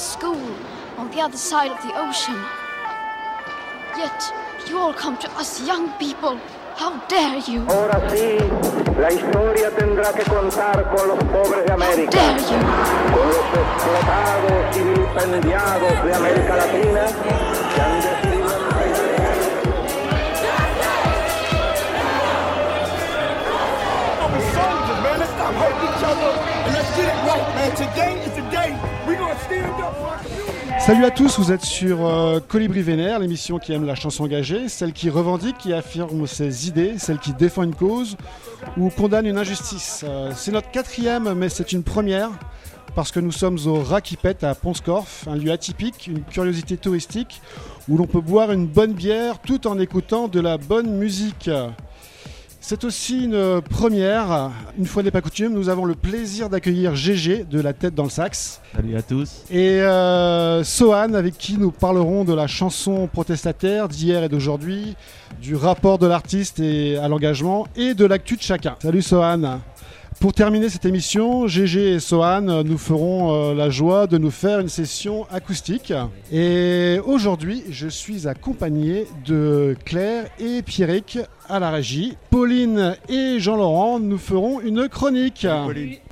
school on the other side of the ocean. Yet, you all come to us young people. How dare you? Ahora sí, la historia tendrá que contar con los pobres de How dare you? con los explotados y vilipendiados de América Latina que han decidido We're soldiers, man. Let's stop hurting each other and let's get it right, man. Today is the Salut à tous, vous êtes sur euh, Colibri Vénère, l'émission qui aime la chanson engagée, celle qui revendique, qui affirme ses idées, celle qui défend une cause ou condamne une injustice. Euh, c'est notre quatrième, mais c'est une première, parce que nous sommes au Rakipet à Ponscorf, un lieu atypique, une curiosité touristique, où l'on peut boire une bonne bière tout en écoutant de la bonne musique. C'est aussi une première. Une fois n'est pas coutume, nous avons le plaisir d'accueillir GG de la tête dans le sax Salut à tous. et euh, Sohan avec qui nous parlerons de la chanson protestataire d'hier et d'aujourd'hui, du rapport de l'artiste et à l'engagement et de l'actu de chacun. Salut Sohan. Pour terminer cette émission, GG et Sohan euh, nous feront euh, la joie de nous faire une session acoustique. Et aujourd'hui, je suis accompagné de Claire et Pierrick à la régie. Pauline et Jean-Laurent nous feront une chronique.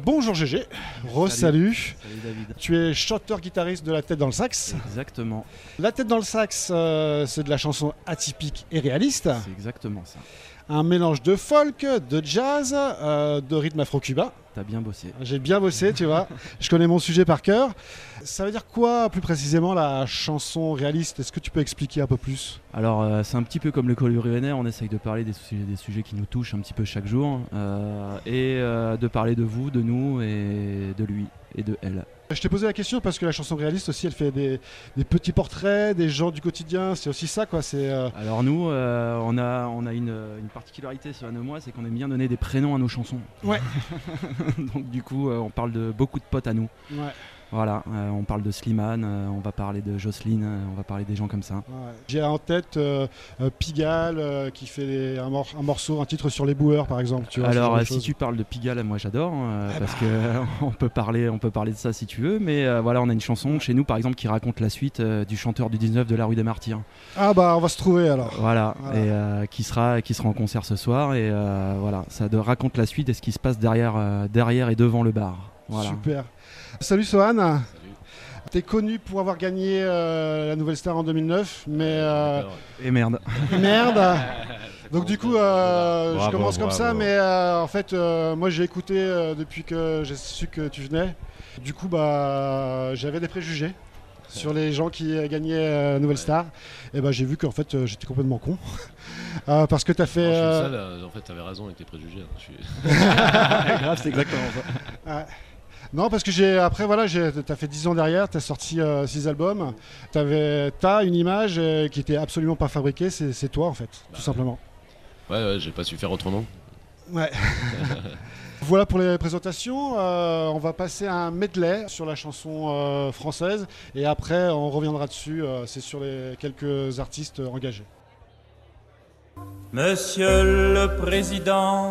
Bonjour GG, re-salut. Salut David. Tu es chanteur-guitariste de La Tête dans le Sax. Exactement. La Tête dans le Sax, euh, c'est de la chanson atypique et réaliste. C'est exactement ça. Un mélange de folk, de jazz, euh, de rythme afro-cubain. T'as bien bossé. J'ai bien bossé, tu vois. Je connais mon sujet par cœur. Ça veut dire quoi, plus précisément, la chanson réaliste? Est-ce que tu peux expliquer un peu plus? Alors, euh, c'est un petit peu comme le Colibri Vénère, on essaye de parler des sujets, des sujets qui nous touchent un petit peu chaque jour euh, et de parler de vous, de nous et de lui et de elle. Je t'ai posé la question parce que la chanson réaliste aussi, elle fait des, des petits portraits, des gens du quotidien. C'est aussi ça, quoi. C'est euh, Alors nous, euh, on a, on a une, une particularité sur et moi, c'est qu'on aime bien donner des prénoms à nos chansons. Ouais. Donc du coup, euh, on parle de beaucoup de potes à nous. ouais. Voilà, euh, on parle de Slimane, euh, on va parler de Jocelyne, euh, on va parler des gens comme ça. Ouais. J'ai en tête Pigalle qui fait un, mor- un morceau, un titre sur les boueurs par exemple. Tu vois, Alors si tu parles de Pigalle, moi j'adore euh, Ah parce bah. que on peut parler, on peut parler de ça si tu veux. Mais voilà, on a une chanson chez nous par exemple qui raconte la suite du chanteur du 19 de la rue des Martyrs. Ah bah on va se trouver alors. Voilà, Voilà. et qui sera, qui sera en concert ce soir et voilà, ça de- raconte la suite et ce qui se passe derrière, derrière et devant le bar. Voilà. Super. Salut Sohan. T'es connu pour avoir gagné euh, la Nouvelle Star en 2009, mais euh, Et merde. merde. Donc du coup, euh, je Bravo, commence comme ça, mais euh, en fait, euh, moi j'ai écouté euh, depuis que j'ai su que tu venais. Du coup, bah, j'avais des préjugés sur les gens qui gagnaient euh, Nouvelle Star. Et bah, j'ai vu qu'en fait, euh, j'étais complètement con. Euh, parce que t'as fait. Non, je suis le euh, seul, euh, en fait, t'avais raison avec tes préjugés. hein. Je suis- Grave, c'est exactement ça. Ouais. Non, parce que j'ai après voilà, j'ai t'as fait 10 ans derrière, t'as sorti 6 albums, t'avais t'as une image euh, qui était absolument pas fabriquée, c'est toi en fait, tout simplement. Ouais, ouais, j'ai pas su faire autrement. Ouais. voilà pour les présentations. euh, on va passer à un medley sur la chanson euh, française et après on reviendra dessus. euh, c'est sur les quelques artistes engagés. Monsieur le Président,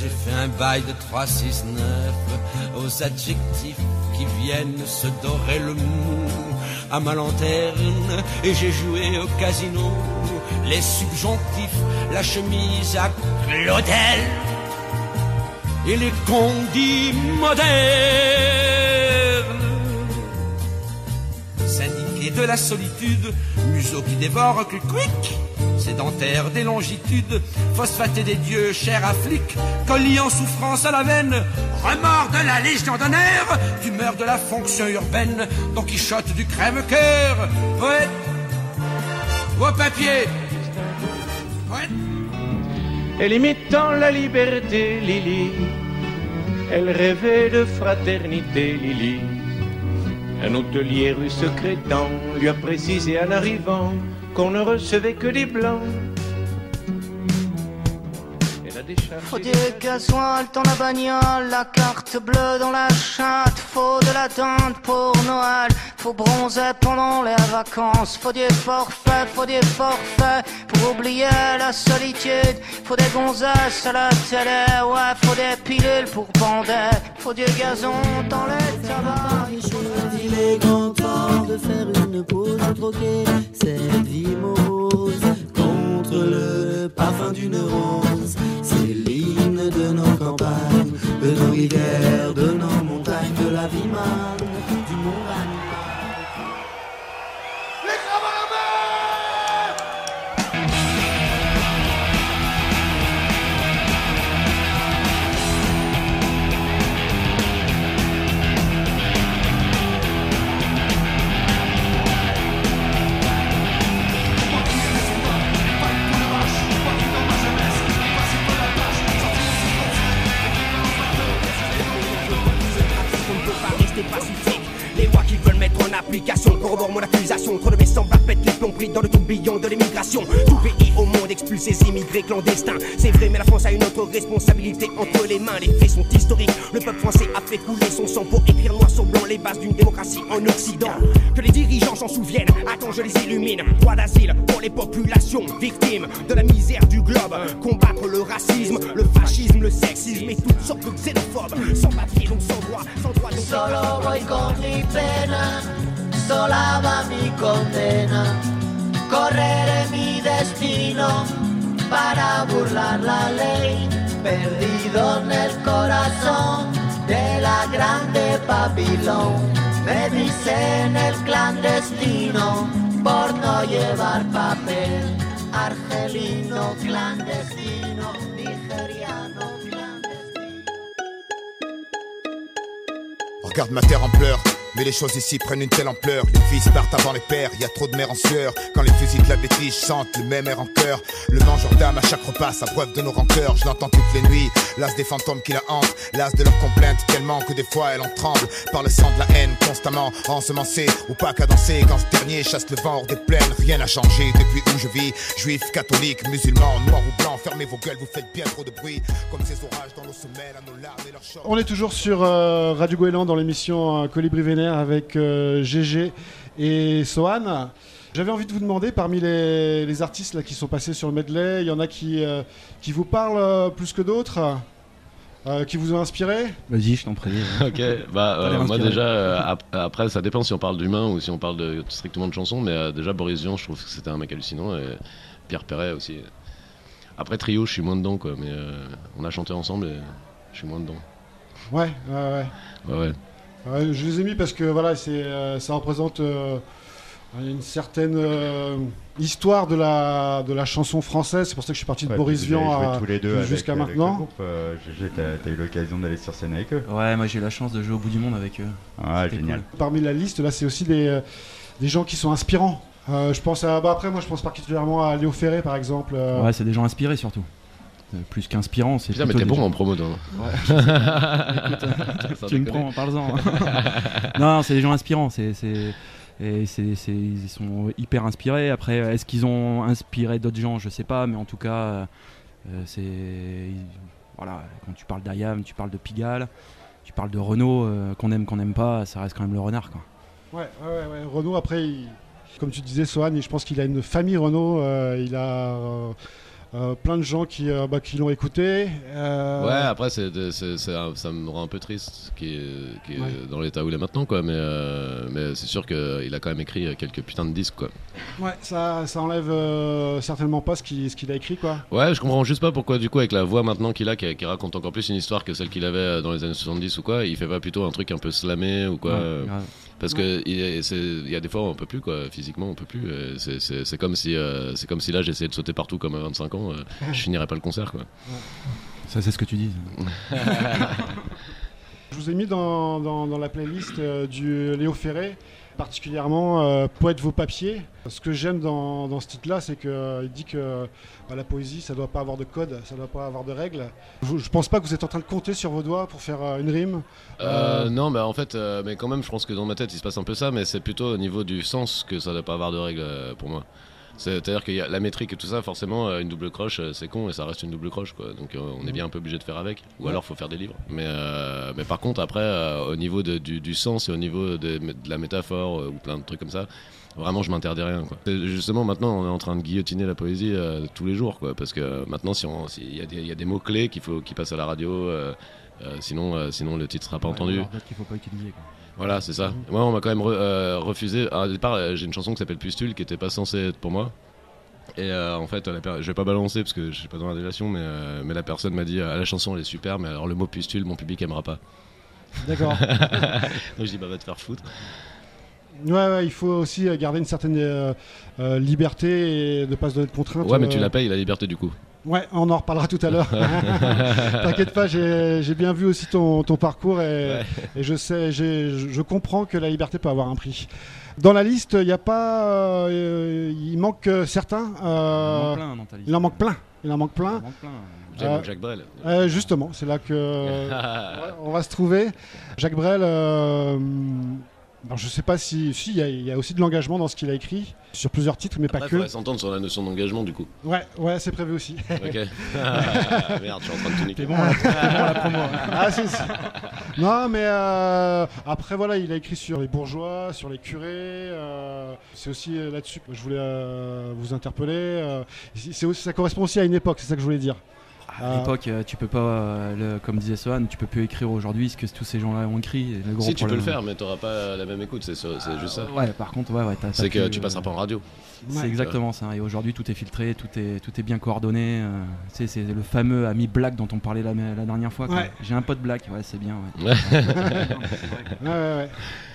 J'ai fait un bail de 3-6-9 aux adjectifs qui viennent se dorer le mou à ma lanterne et j'ai joué au casino les subjonctifs, la chemise à Claudel et les condits modernes. De la solitude, museau qui dévore que quick, sédentaire des longitudes, phosphaté des dieux, cher à flic, collier en souffrance à la veine, remords de la légion d'honneur, tumeur de la fonction urbaine, Don Quichotte du crève-cœur, poète, au papier, poète. Elle imitant la liberté, Lily. Elle rêvait de fraternité, Lily. Un hôtelier rue secrétant lui a précisé en arrivant qu'on ne recevait que des blancs. Décharger. Faut du gasoil dans la bagnole, la carte bleue dans la chatte. Faut de la tente pour Noël, faut bronzer pendant les vacances. Faut du forfait, faut du forfait pour oublier la solitude. Faut des gonzesses à la télé, ouais, faut des pilules pour bander. Faut du gazon dans les tabacs. Il est grand temps de faire une pause, de troquer cette vie morose le parfum d'une rose. C'est l'hymne de nos campagnes, de nos rivières, de nos montagnes, de la vie manne, du monde application corroborent mon accusation. Trop de mes semblables pètent les plombs dans le tourbillon de l'immigration. Tout pays au monde expulse ses immigrés clandestins. C'est vrai, mais la France a une autre responsabilité entre les mains. Les faits sont historiques. Le peuple français a fait couler son sang pour écrire noir sur blanc les bases d'une démocratie en Occident. Que les dirigeants s'en souviennent. Attends, je les illumine. Droit d'asile pour les populations victimes de la misère du globe. Combattre le racisme, le fascisme, le sexisme et toutes sortes de xénophobes. Sans papier, donc sans droit, sans droit, donc Solo voy con mi pena, sola va mi condena. Correré mi destino para burlar la ley. Perdido en el corazón de la grande Babilón. Me dicen el clandestino por no llevar papel. Argelino clandestino, nigeriano clandestino. Ma terre en pleurs. Mais les choses ici prennent une telle ampleur. Les fils partent avant les pères, y a trop de mères en sueur. Quand les fusils de la bêtise chantent le même air en cœur. Le mangeur d'âme à chaque repas s'abreuve de nos rancœurs. Je l'entends toutes les nuits, l'as des fantômes qui la hantent. L'as de leurs complaintes tellement que des fois elle en tremble. Par le sang de la haine constamment ensemencé ou pas cadencé. Quand ce dernier chasse le vent hors des plaines, rien n'a changé depuis où je vis. Juifs, catholiques, musulmans, noirs ou blancs, fermez vos gueules, vous faites bien trop de bruit. Comme ces orages dans nos semelles, à nos larmes et leurs chants. On est toujours sur euh, Radio Goéland dans l'émission euh, Colibri Vénère avec euh, GG et Sohan. J'avais envie de vous demander, parmi les, les artistes là, qui sont passés sur le medley, il y en a qui, euh, qui vous parlent euh, plus que d'autres euh, Qui vous ont inspiré? Vas-y, je t'en prie. ok, bah euh, moi déjà, euh, ap- après ça dépend si on parle d'humain ou si on parle de, strictement de chansons, mais euh, déjà Boris Vian, je trouve que c'était un mec hallucinant, et Pierre Perret aussi. Après Trio, je suis moins dedans, quoi, mais euh, on a chanté ensemble et je suis moins dedans. Ouais, ouais, ouais. Ouais, ouais. Ouais, je les ai mis parce que voilà, c'est, euh, ça représente euh, une certaine euh, histoire de la, de la chanson française. C'est pour ça que je suis parti de Ouais, Boris Vian joué à- tous les deux avec- jusqu'à avec maintenant. euh, GG, t'as t'as eu l'occasion d'aller sur scène avec eux. Ouais, moi j'ai eu la chance de jouer au bout du monde avec eux. Ah, C'était génial. cool. Parmi la liste, là, c'est aussi des, des gens qui sont inspirants. Euh, je pense à, bah après, moi, je pense particulièrement à Léo Ferré, par exemple. euh, Ouais, c'est des gens inspirés surtout. Plus qu'inspirants, c'est Putain, mais t'es des bon gens- en promo, toi. Ouais. Écoute, Sans tu me prends, parle-en. non, non, c'est des gens inspirants. C'est, c'est, et c'est, c'est- ils sont hyper inspirés. Après, est-ce qu'ils ont inspiré d'autres gens? Je sais pas, mais en tout cas, euh, c'est. Voilà, quand tu parles d'Ayam, tu parles de Pigalle, tu parles de Renault, euh, qu'on aime, qu'on n'aime pas, ça reste quand même le renard, quoi. Ouais, ouais, ouais, ouais. Renault, après, il- comme tu disais, Sohan, je pense qu'il a une famille Renault. euh, il a euh, plein de gens qui, euh, bah, qui l'ont écouté. euh, Ouais, après, c'est, ça me rend un peu triste qu'il est, qu'il est Ouais. dans l'état où il est maintenant, quoi. Mais, mais c'est sûr qu'il a quand même écrit quelques putains de disques, quoi. Ouais, ça, ça enlève certainement pas ce qu'il ce qu'il a écrit, quoi. Ouais, je comprends juste pas pourquoi, du coup, avec la voix maintenant qu'il a, qui, qui raconte encore plus une histoire que celle qu'il avait dans les années 70 ou quoi, il fait pas plutôt un truc un peu slamé ou quoi. Ouais, Parce que il y, a- y des fois on peut plus quoi, physiquement on peut plus. euh, c'est- comme si euh, c'est comme si là j'essayais de sauter partout comme à 25 ans, euh, je finirais pas le concert quoi. Ça, c'est ce que tu dis. Je vous ai mis dans, dans- dans la playlist euh, du Léo Ferré, particulièrement euh, Poète vos papiers. Ce que j'aime dans, dans ce titre-là, c'est qu'il dit que bah, la poésie, ça doit pas avoir de code, ça doit pas avoir de règles. Je, je pense pas que vous êtes en train de compter sur vos doigts pour faire euh, une rime. Euh, non, bah en fait, euh, mais quand même, je pense que dans ma tête, il se passe un peu ça, mais c'est plutôt au niveau du sens que ça doit pas avoir de règles euh, pour moi. C'est-à-dire que y a la métrique et tout ça, forcément, euh, une double croche, euh, c'est con et ça reste une double croche, quoi. Donc euh, on est bien un peu obligé de faire avec. Ou Ouais. alors faut faire des livres. Mais, euh, mais par contre, après, euh, au niveau de- du, du sens et au niveau de, de la métaphore euh, ou plein de trucs comme ça, vraiment, je m'interdis rien, quoi. Justement, maintenant, on est en train de guillotiner la poésie euh, tous les jours, quoi. Parce que euh, maintenant, si on- s'il y il y a des mots clés qu'il faut qui passent à la radio. euh, sinon, sinon le titre sera pas entendu. Qu'il faut pas utiliser. Quoi. Voilà, c'est ça. Moi, on m'a quand même re- euh, refusé. À départ, euh, j'ai une chanson qui s'appelle Pustule qui était pas censée être pour moi. Et euh, en fait, la per- je vais pas balancer parce que je suis pas dans la délation, mais, euh, mais la personne m'a dit la chanson elle est super, mais alors le mot pustule, mon public aimera pas. D'accord. Donc je dis bah va te faire foutre. Ouais, ouais, il faut aussi garder une certaine euh, liberté et ne pas se donner de contraintes. Ouais, mais tu la payes la liberté du coup. Ouais, on en reparlera tout à l'heure. T'inquiète pas, j'ai bien vu aussi ton, ton parcours et, et je sais, je comprends que la liberté peut avoir un prix. Dans la liste, il n'y a pas, euh, il manque euh, certains. euh, Il en manque plein dans ta liste. Il en manque plein. Il en manque plein. Il en manque plein. Euh, Jacques Brel. euh, justement, c'est là que euh, on va se trouver. Jacques Brel. Alors je sais pas si, si il y, a- il y a aussi de l'engagement dans ce qu'il a écrit sur plusieurs titres, mais pas que. faudrait s'entendre sur la notion d'engagement du coup. Ouais, ouais, c'est prévu aussi. Ok. Merde, je suis en train de tout niquer. Bon, la- bon la promo. Ah, si, si. Non, mais euh, après, voilà, il a écrit sur les bourgeois, sur les curés. euh, c'est aussi euh, là-dessus que je voulais euh, vous interpeller. c'est aussi, ça correspond aussi à une époque, c'est ça que je voulais dire. À l'époque, euh, tu peux pas, euh, le- comme disait Sohan, tu peux plus écrire aujourd'hui ce que tous ces gens-là ont écrit. Et le gros Si tu peux le faire, mais t'auras pas la même écoute, c'est c'est juste ça. Ouais, par contre, ouais, ouais, t'as- t'as C'est que plus, tu euh, passeras pas en radio. C'est Ouais. exactement ça. Et aujourd'hui, tout est filtré, tout est, tout est bien coordonné. euh, tu sais, c'est le fameux ami Black dont on parlait la, la dernière fois. Ouais. J'ai un pote Black, ouais, c'est bien. Ouais. Ouais, ouais, ouais.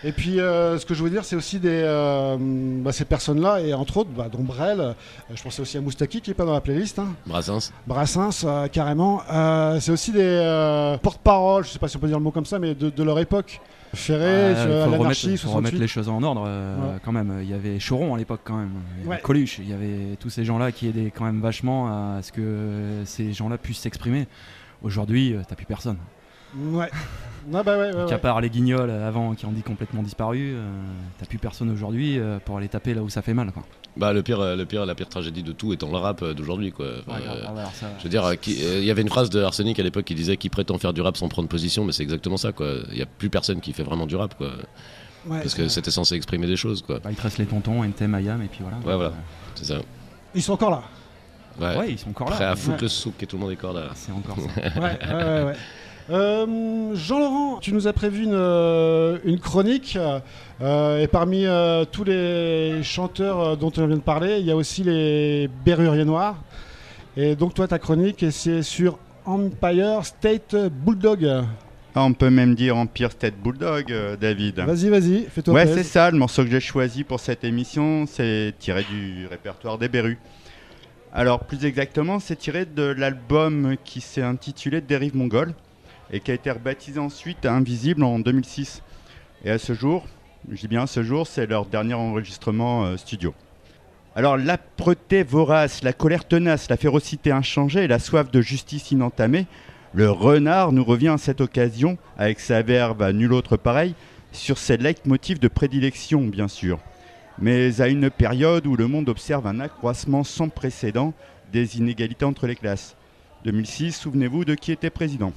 Et puis, euh, ce que je voulais dire, c'est aussi des, euh, bah, ces personnes-là, et entre autres, bah, dont Brel, euh, je pensais aussi à Moustaki qui est pas dans la playlist. hein. Brassens. Brassens, euh, carrément. Euh, c'est aussi des euh, porte-parole, je sais pas si on peut dire le mot comme ça, mais de, de leur époque. Ferré, il faut remettre, faut remettre 68. les choses en ordre euh, Ouais. quand même. Il y avait Choron à l'époque quand même. Il y avait Ouais. Coluche, il y avait tous ces gens-là qui aidaient quand même vachement à ce que ces gens-là puissent s'exprimer. Aujourd'hui, euh, t'as plus personne. Ouais. Ah bah ouais, ouais, Donc, ouais. à part les guignols euh, avant qui ont dit complètement disparu, euh, t'as plus personne aujourd'hui euh, pour aller taper là où ça fait mal. Quoi. Bah le pire, le pire, la pire tragédie de tout étant le rap euh, d'aujourd'hui quoi. Enfin, Ouais, grave, euh, ah alors ça- je veux dire, euh, euh, il y avait une phrase de Arsenic à l'époque qui disait qui prétend faire du rap sans prendre position, mais c'est exactement ça quoi. Il y a plus personne qui fait vraiment du rap quoi. Ouais, Parce que c'était censé exprimer des choses quoi. Bah, il te reste les tontons, NTM, Ayam et puis voilà. Ouais voilà, c'est ça. Ils sont encore là. Ouais, Ouais, ils sont encore là. Prêts à foutre Ouais. le souk et tout le monde est encore là. C'est encore ça. Ouais, ouais, ouais, ouais. Euh, Jean-Laurent, tu nous as prévu une, euh, une chronique euh, et parmi euh, tous les chanteurs dont on vient de parler, il y a aussi les Berruriers Noirs. Et donc toi, ta chronique, c'est sur Empire State Bulldog. Ah, on peut même dire Empire State Bulldog, euh, David. Vas-y, vas-y, fais-toi Ouais, c'est ça, le morceau que j'ai choisi pour cette émission, c'est tiré du répertoire des Berus. Alors, plus exactement, c'est tiré de l'album qui s'est intitulé Dérive mongole et qui a été rebaptisé ensuite Invisible en 2006. Et à ce jour, je dis bien à ce jour, c'est leur dernier enregistrement euh, studio. Alors, l'âpreté vorace, la colère tenace, la férocité inchangée la soif de justice inentamée, le renard nous revient à cette occasion, avec sa verve à nul autre pareil, sur ses leitmotifs de prédilection, bien sûr. Mais à une période où le monde observe un accroissement sans précédent des inégalités entre les classes. 2006, souvenez-vous de qui était président.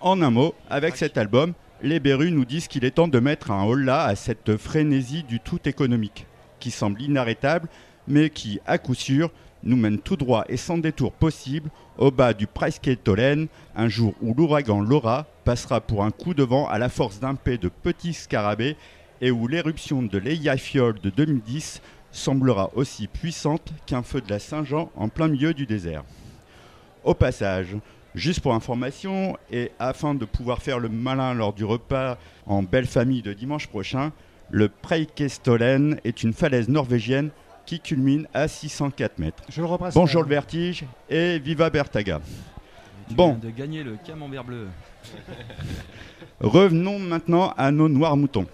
En un mot, avec cet album, les Berus nous disent qu'il est temps de mettre un holà à cette frénésie du tout économique, qui semble inarrêtable, mais qui, à coup sûr, nous mène tout droit et sans détour possible au bas du Preiskettolen, un jour où l'ouragan Laura passera pour un coup de vent à la force d'un paix de petits scarabées et où l'éruption de l'Eyjafjord de 2010 semblera aussi puissante qu'un feu de la Saint-Jean en plein milieu du désert. Au passage, juste pour information et afin de pouvoir faire le malin lors du repas en belle famille de dimanche prochain, le Preikestolen est une falaise norvégienne qui culmine à 604 mètres. Je le repasse. Bonjour le vertige et viva Bertaga. Tu Bon, viens de gagner le camembert bleu. Revenons maintenant à nos noirs moutons.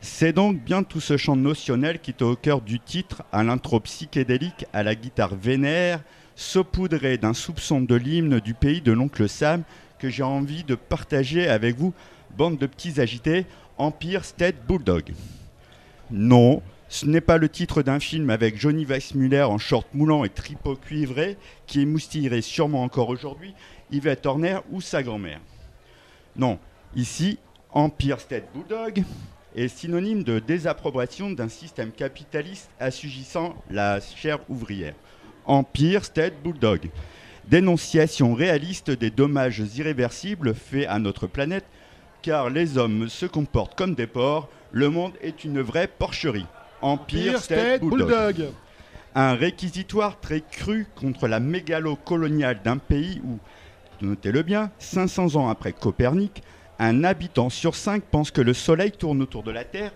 C'est donc bien tout ce chant notionnel qui est au cœur du titre, à l'intro psychédélique, à la guitare vénère, saupoudré d'un soupçon de l'hymne du pays de l'oncle Sam, que j'ai envie de partager avec vous, bande de petits agités, Empire State Bulldog. Non, Ce n'est pas le titre d'un film avec Johnny Weissmuller en short moulant et tripot cuivré qui émoustillerait sûrement encore aujourd'hui Yvette Horner ou sa grand-mère. Non, ici, Empire State Bulldog est synonyme de désapprobation d'un système capitaliste assujettissant la chair ouvrière. Empire State Bulldog. Dénonciation réaliste des dommages irréversibles faits à notre planète, car les hommes se comportent comme des porcs, le monde est une vraie porcherie. Empire State Bulldog. Un réquisitoire très cru contre la mégalo coloniale d'un pays où, notez-le bien, 500 ans après Copernic, un habitant sur 5 pense que le Soleil tourne autour de la Terre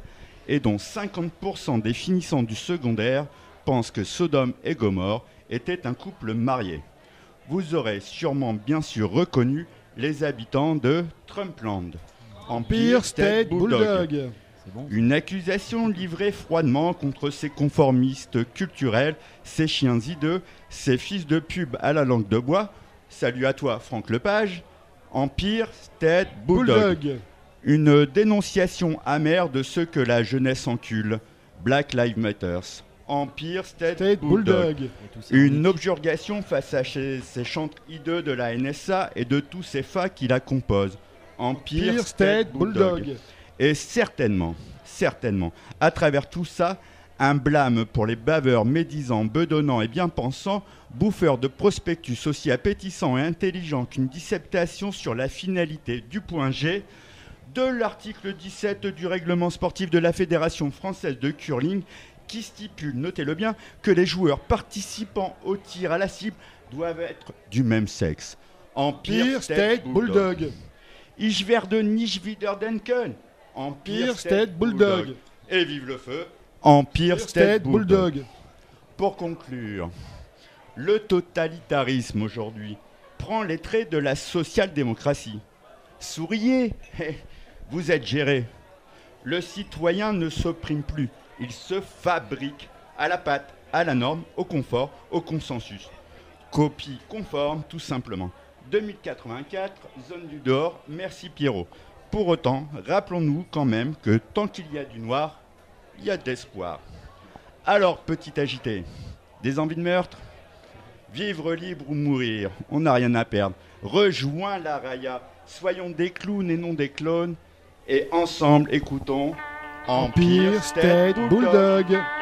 et dont 50% des finissants du secondaire pensent que Sodome et Gomorre étaient un couple marié. Vous aurez sûrement bien sûr reconnu les habitants de Trumpland. Empire State Bulldog. Une accusation livrée froidement contre ces conformistes culturels, ces chiens hideux, ces fils de pub à la langue de bois. Salut à toi, Franck Lepage. Empire State Bulldog. Bulldog. Une dénonciation amère de ceux que la jeunesse encule. Black Lives Matters. Empire State, State Bulldog. Bulldog. Une objurgation face à ces, ces chantres hideux de la NSA et de tous ces fas qui la composent. Empire, Empire State Bulldog. Et certainement, certainement, à travers tout ça, un blâme pour les baveurs médisants, bedonnants et bien pensants, bouffeurs de prospectus aussi appétissants et intelligents qu'une dissertation sur la finalité du point G de l'article 17 du règlement sportif de la Fédération française de curling qui stipule, notez-le bien, que les joueurs participant au tir à la cible doivent être du même sexe. Empire State Bulldog. Ich werde nicht wieder denken. Empire State Bulldog. Et vive le feu. Empire State, State Bulldog. Bulldog. Pour conclure, le totalitarisme aujourd'hui prend les traits de la social-démocratie. Souriez, vous êtes géré. Le citoyen ne s'opprime plus, il se fabrique à la patte, à la norme, au confort, au consensus. Copie conforme, tout simplement. 2084, zone du dehors, merci Pierrot. Pour autant, rappelons-nous quand même que tant qu'il y a du noir, il y a de l'espoir. Alors, petit agité, des envies de meurtre? Vivre libre ou mourir, on n'a rien à perdre. Rejoins la Raya, soyons des clowns et non des clones, et ensemble écoutons Empire State Bulldog.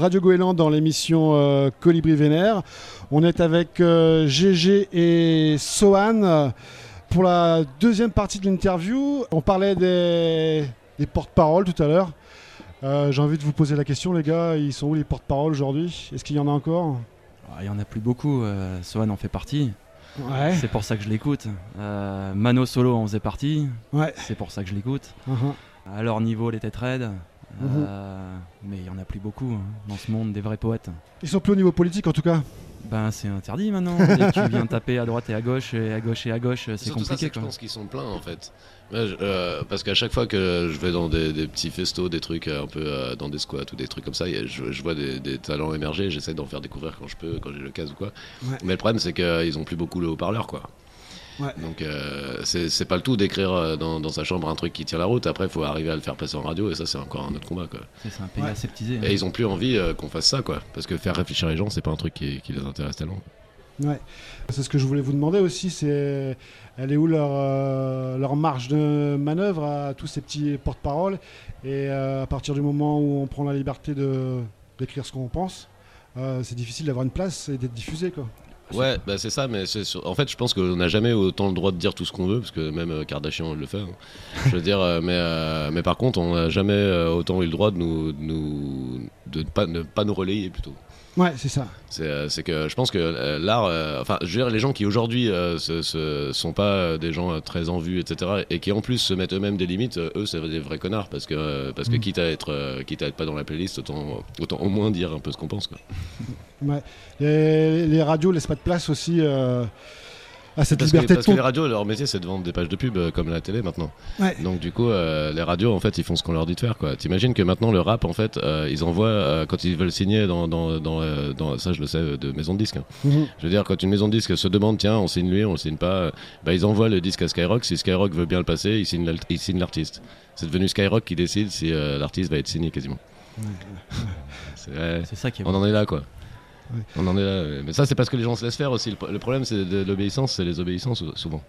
Radio Goéland dans l'émission euh, Colibri Vénère. On est avec euh, GG et Sohan euh, pour la deuxième partie de l'interview. On parlait des, des porte-paroles tout à l'heure. Euh, J'ai envie de vous poser la question, les gars. Ils sont où les porte-paroles aujourd'hui? Est-ce qu'il y en a encore? Ah, Il y en a plus beaucoup, euh, Sohan en fait partie. Ouais. C'est pour ça que je l'écoute. Euh, Mano Solo en faisait partie. Ouais. C'est pour ça que je l'écoute. Mhm. À leur niveau, les têtes raides. Mhm. Euh, mais il y en a plus beaucoup hein, dans ce monde des vrais poètes. Ils sont plus au niveau politique en tout cas. Ben c'est interdit maintenant. Dès que tu viens taper à droite et à gauche, et à gauche et à gauche, c'est ça, compliqué. c'est que je pense qu'ils sont pleins en fait. Ouais, je- euh, parce qu'à chaque fois que je vais dans des, des petits festos, des trucs euh, un peu euh, dans des squats ou des trucs comme ça, a- je, je vois des, des talents émerger, j'essaie d'en faire découvrir quand je peux, quand j'ai l'occasion ou quoi. Ouais. Mais le problème c'est qu'ils ont plus beaucoup le haut-parleur quoi. Ouais. Donc euh, c'est pas le tout d'écrire euh, dans, dans sa chambre un truc qui tient la route, après il faut arriver à le faire passer en radio et ça c'est encore un autre combat quoi. C'est un pays Ouais. aseptisé. hein. Et ils ont plus envie euh, qu'on fasse ça quoi, parce que faire réfléchir les gens c'est pas un truc qui, qui les intéresse tellement. Ouais. C'est ce que je voulais vous demander aussi, c'est elle est où leur, euh, leur marge de manœuvre à tous ces petits porte-paroles Et euh, à partir du moment où on prend la liberté de d'écrire ce qu'on pense, euh, c'est difficile d'avoir une place et d'être diffusé quoi. Ouais, bah c'est ça, mais c'est sur- en fait, je pense qu'on n'a jamais autant le droit de dire tout ce qu'on veut, parce que même euh, Kardashian le fait. hein. Je veux dire, euh, mais, euh, mais par contre, on n'a jamais euh, autant eu le droit de nous, de nous de ne pas, ne pas nous relayer plutôt. Ouais, c'est ça. C'est euh, c'est que je pense que euh, l'art, euh, enfin, je veux dire, les gens qui aujourd'hui euh, se, se- sont pas des gens très en vue, etc., et qui en plus se mettent eux-mêmes des limites, eux, c'est des vrais connards, parce que, parce que Mm. quitte à être, quitte à être pas dans la playlist, autant, autant au moins dire un peu ce qu'on pense, quoi. Ouais. Les, les radios laissent pas de place aussi euh, à cette parce que, liberté parce de que ton. les radios, leur métier, c'est de vendre des pages de pub euh, comme la télé maintenant. Ouais. Donc du coup, euh, les radios, en fait, ils font ce qu'on leur dit de faire. quoi. T'imagines que maintenant, le rap, en fait, euh, ils envoient euh, quand ils veulent signer dans, dans, dans, dans- ça, je le sais, de maison de disques. hein. Mhm. Je veux dire, quand une maison de disques se demande, tiens, on signe lui, on signe pas, bah, ils envoient le disque à Skyrock. Si Skyrock veut bien le passer, ils signent l'alt- ils signent l'artiste. C'est devenu Skyrock qui décide si euh, l'artiste va être signé quasiment. C'est ouais, C'est ça qui est on bon. en est là, quoi. Ouais. On en est là. ouais. Mais ça, c'est parce que les gens se laissent faire aussi. Le, pro- le problème, c'est de l'obéissance, c'est les obéissances sou- souvent.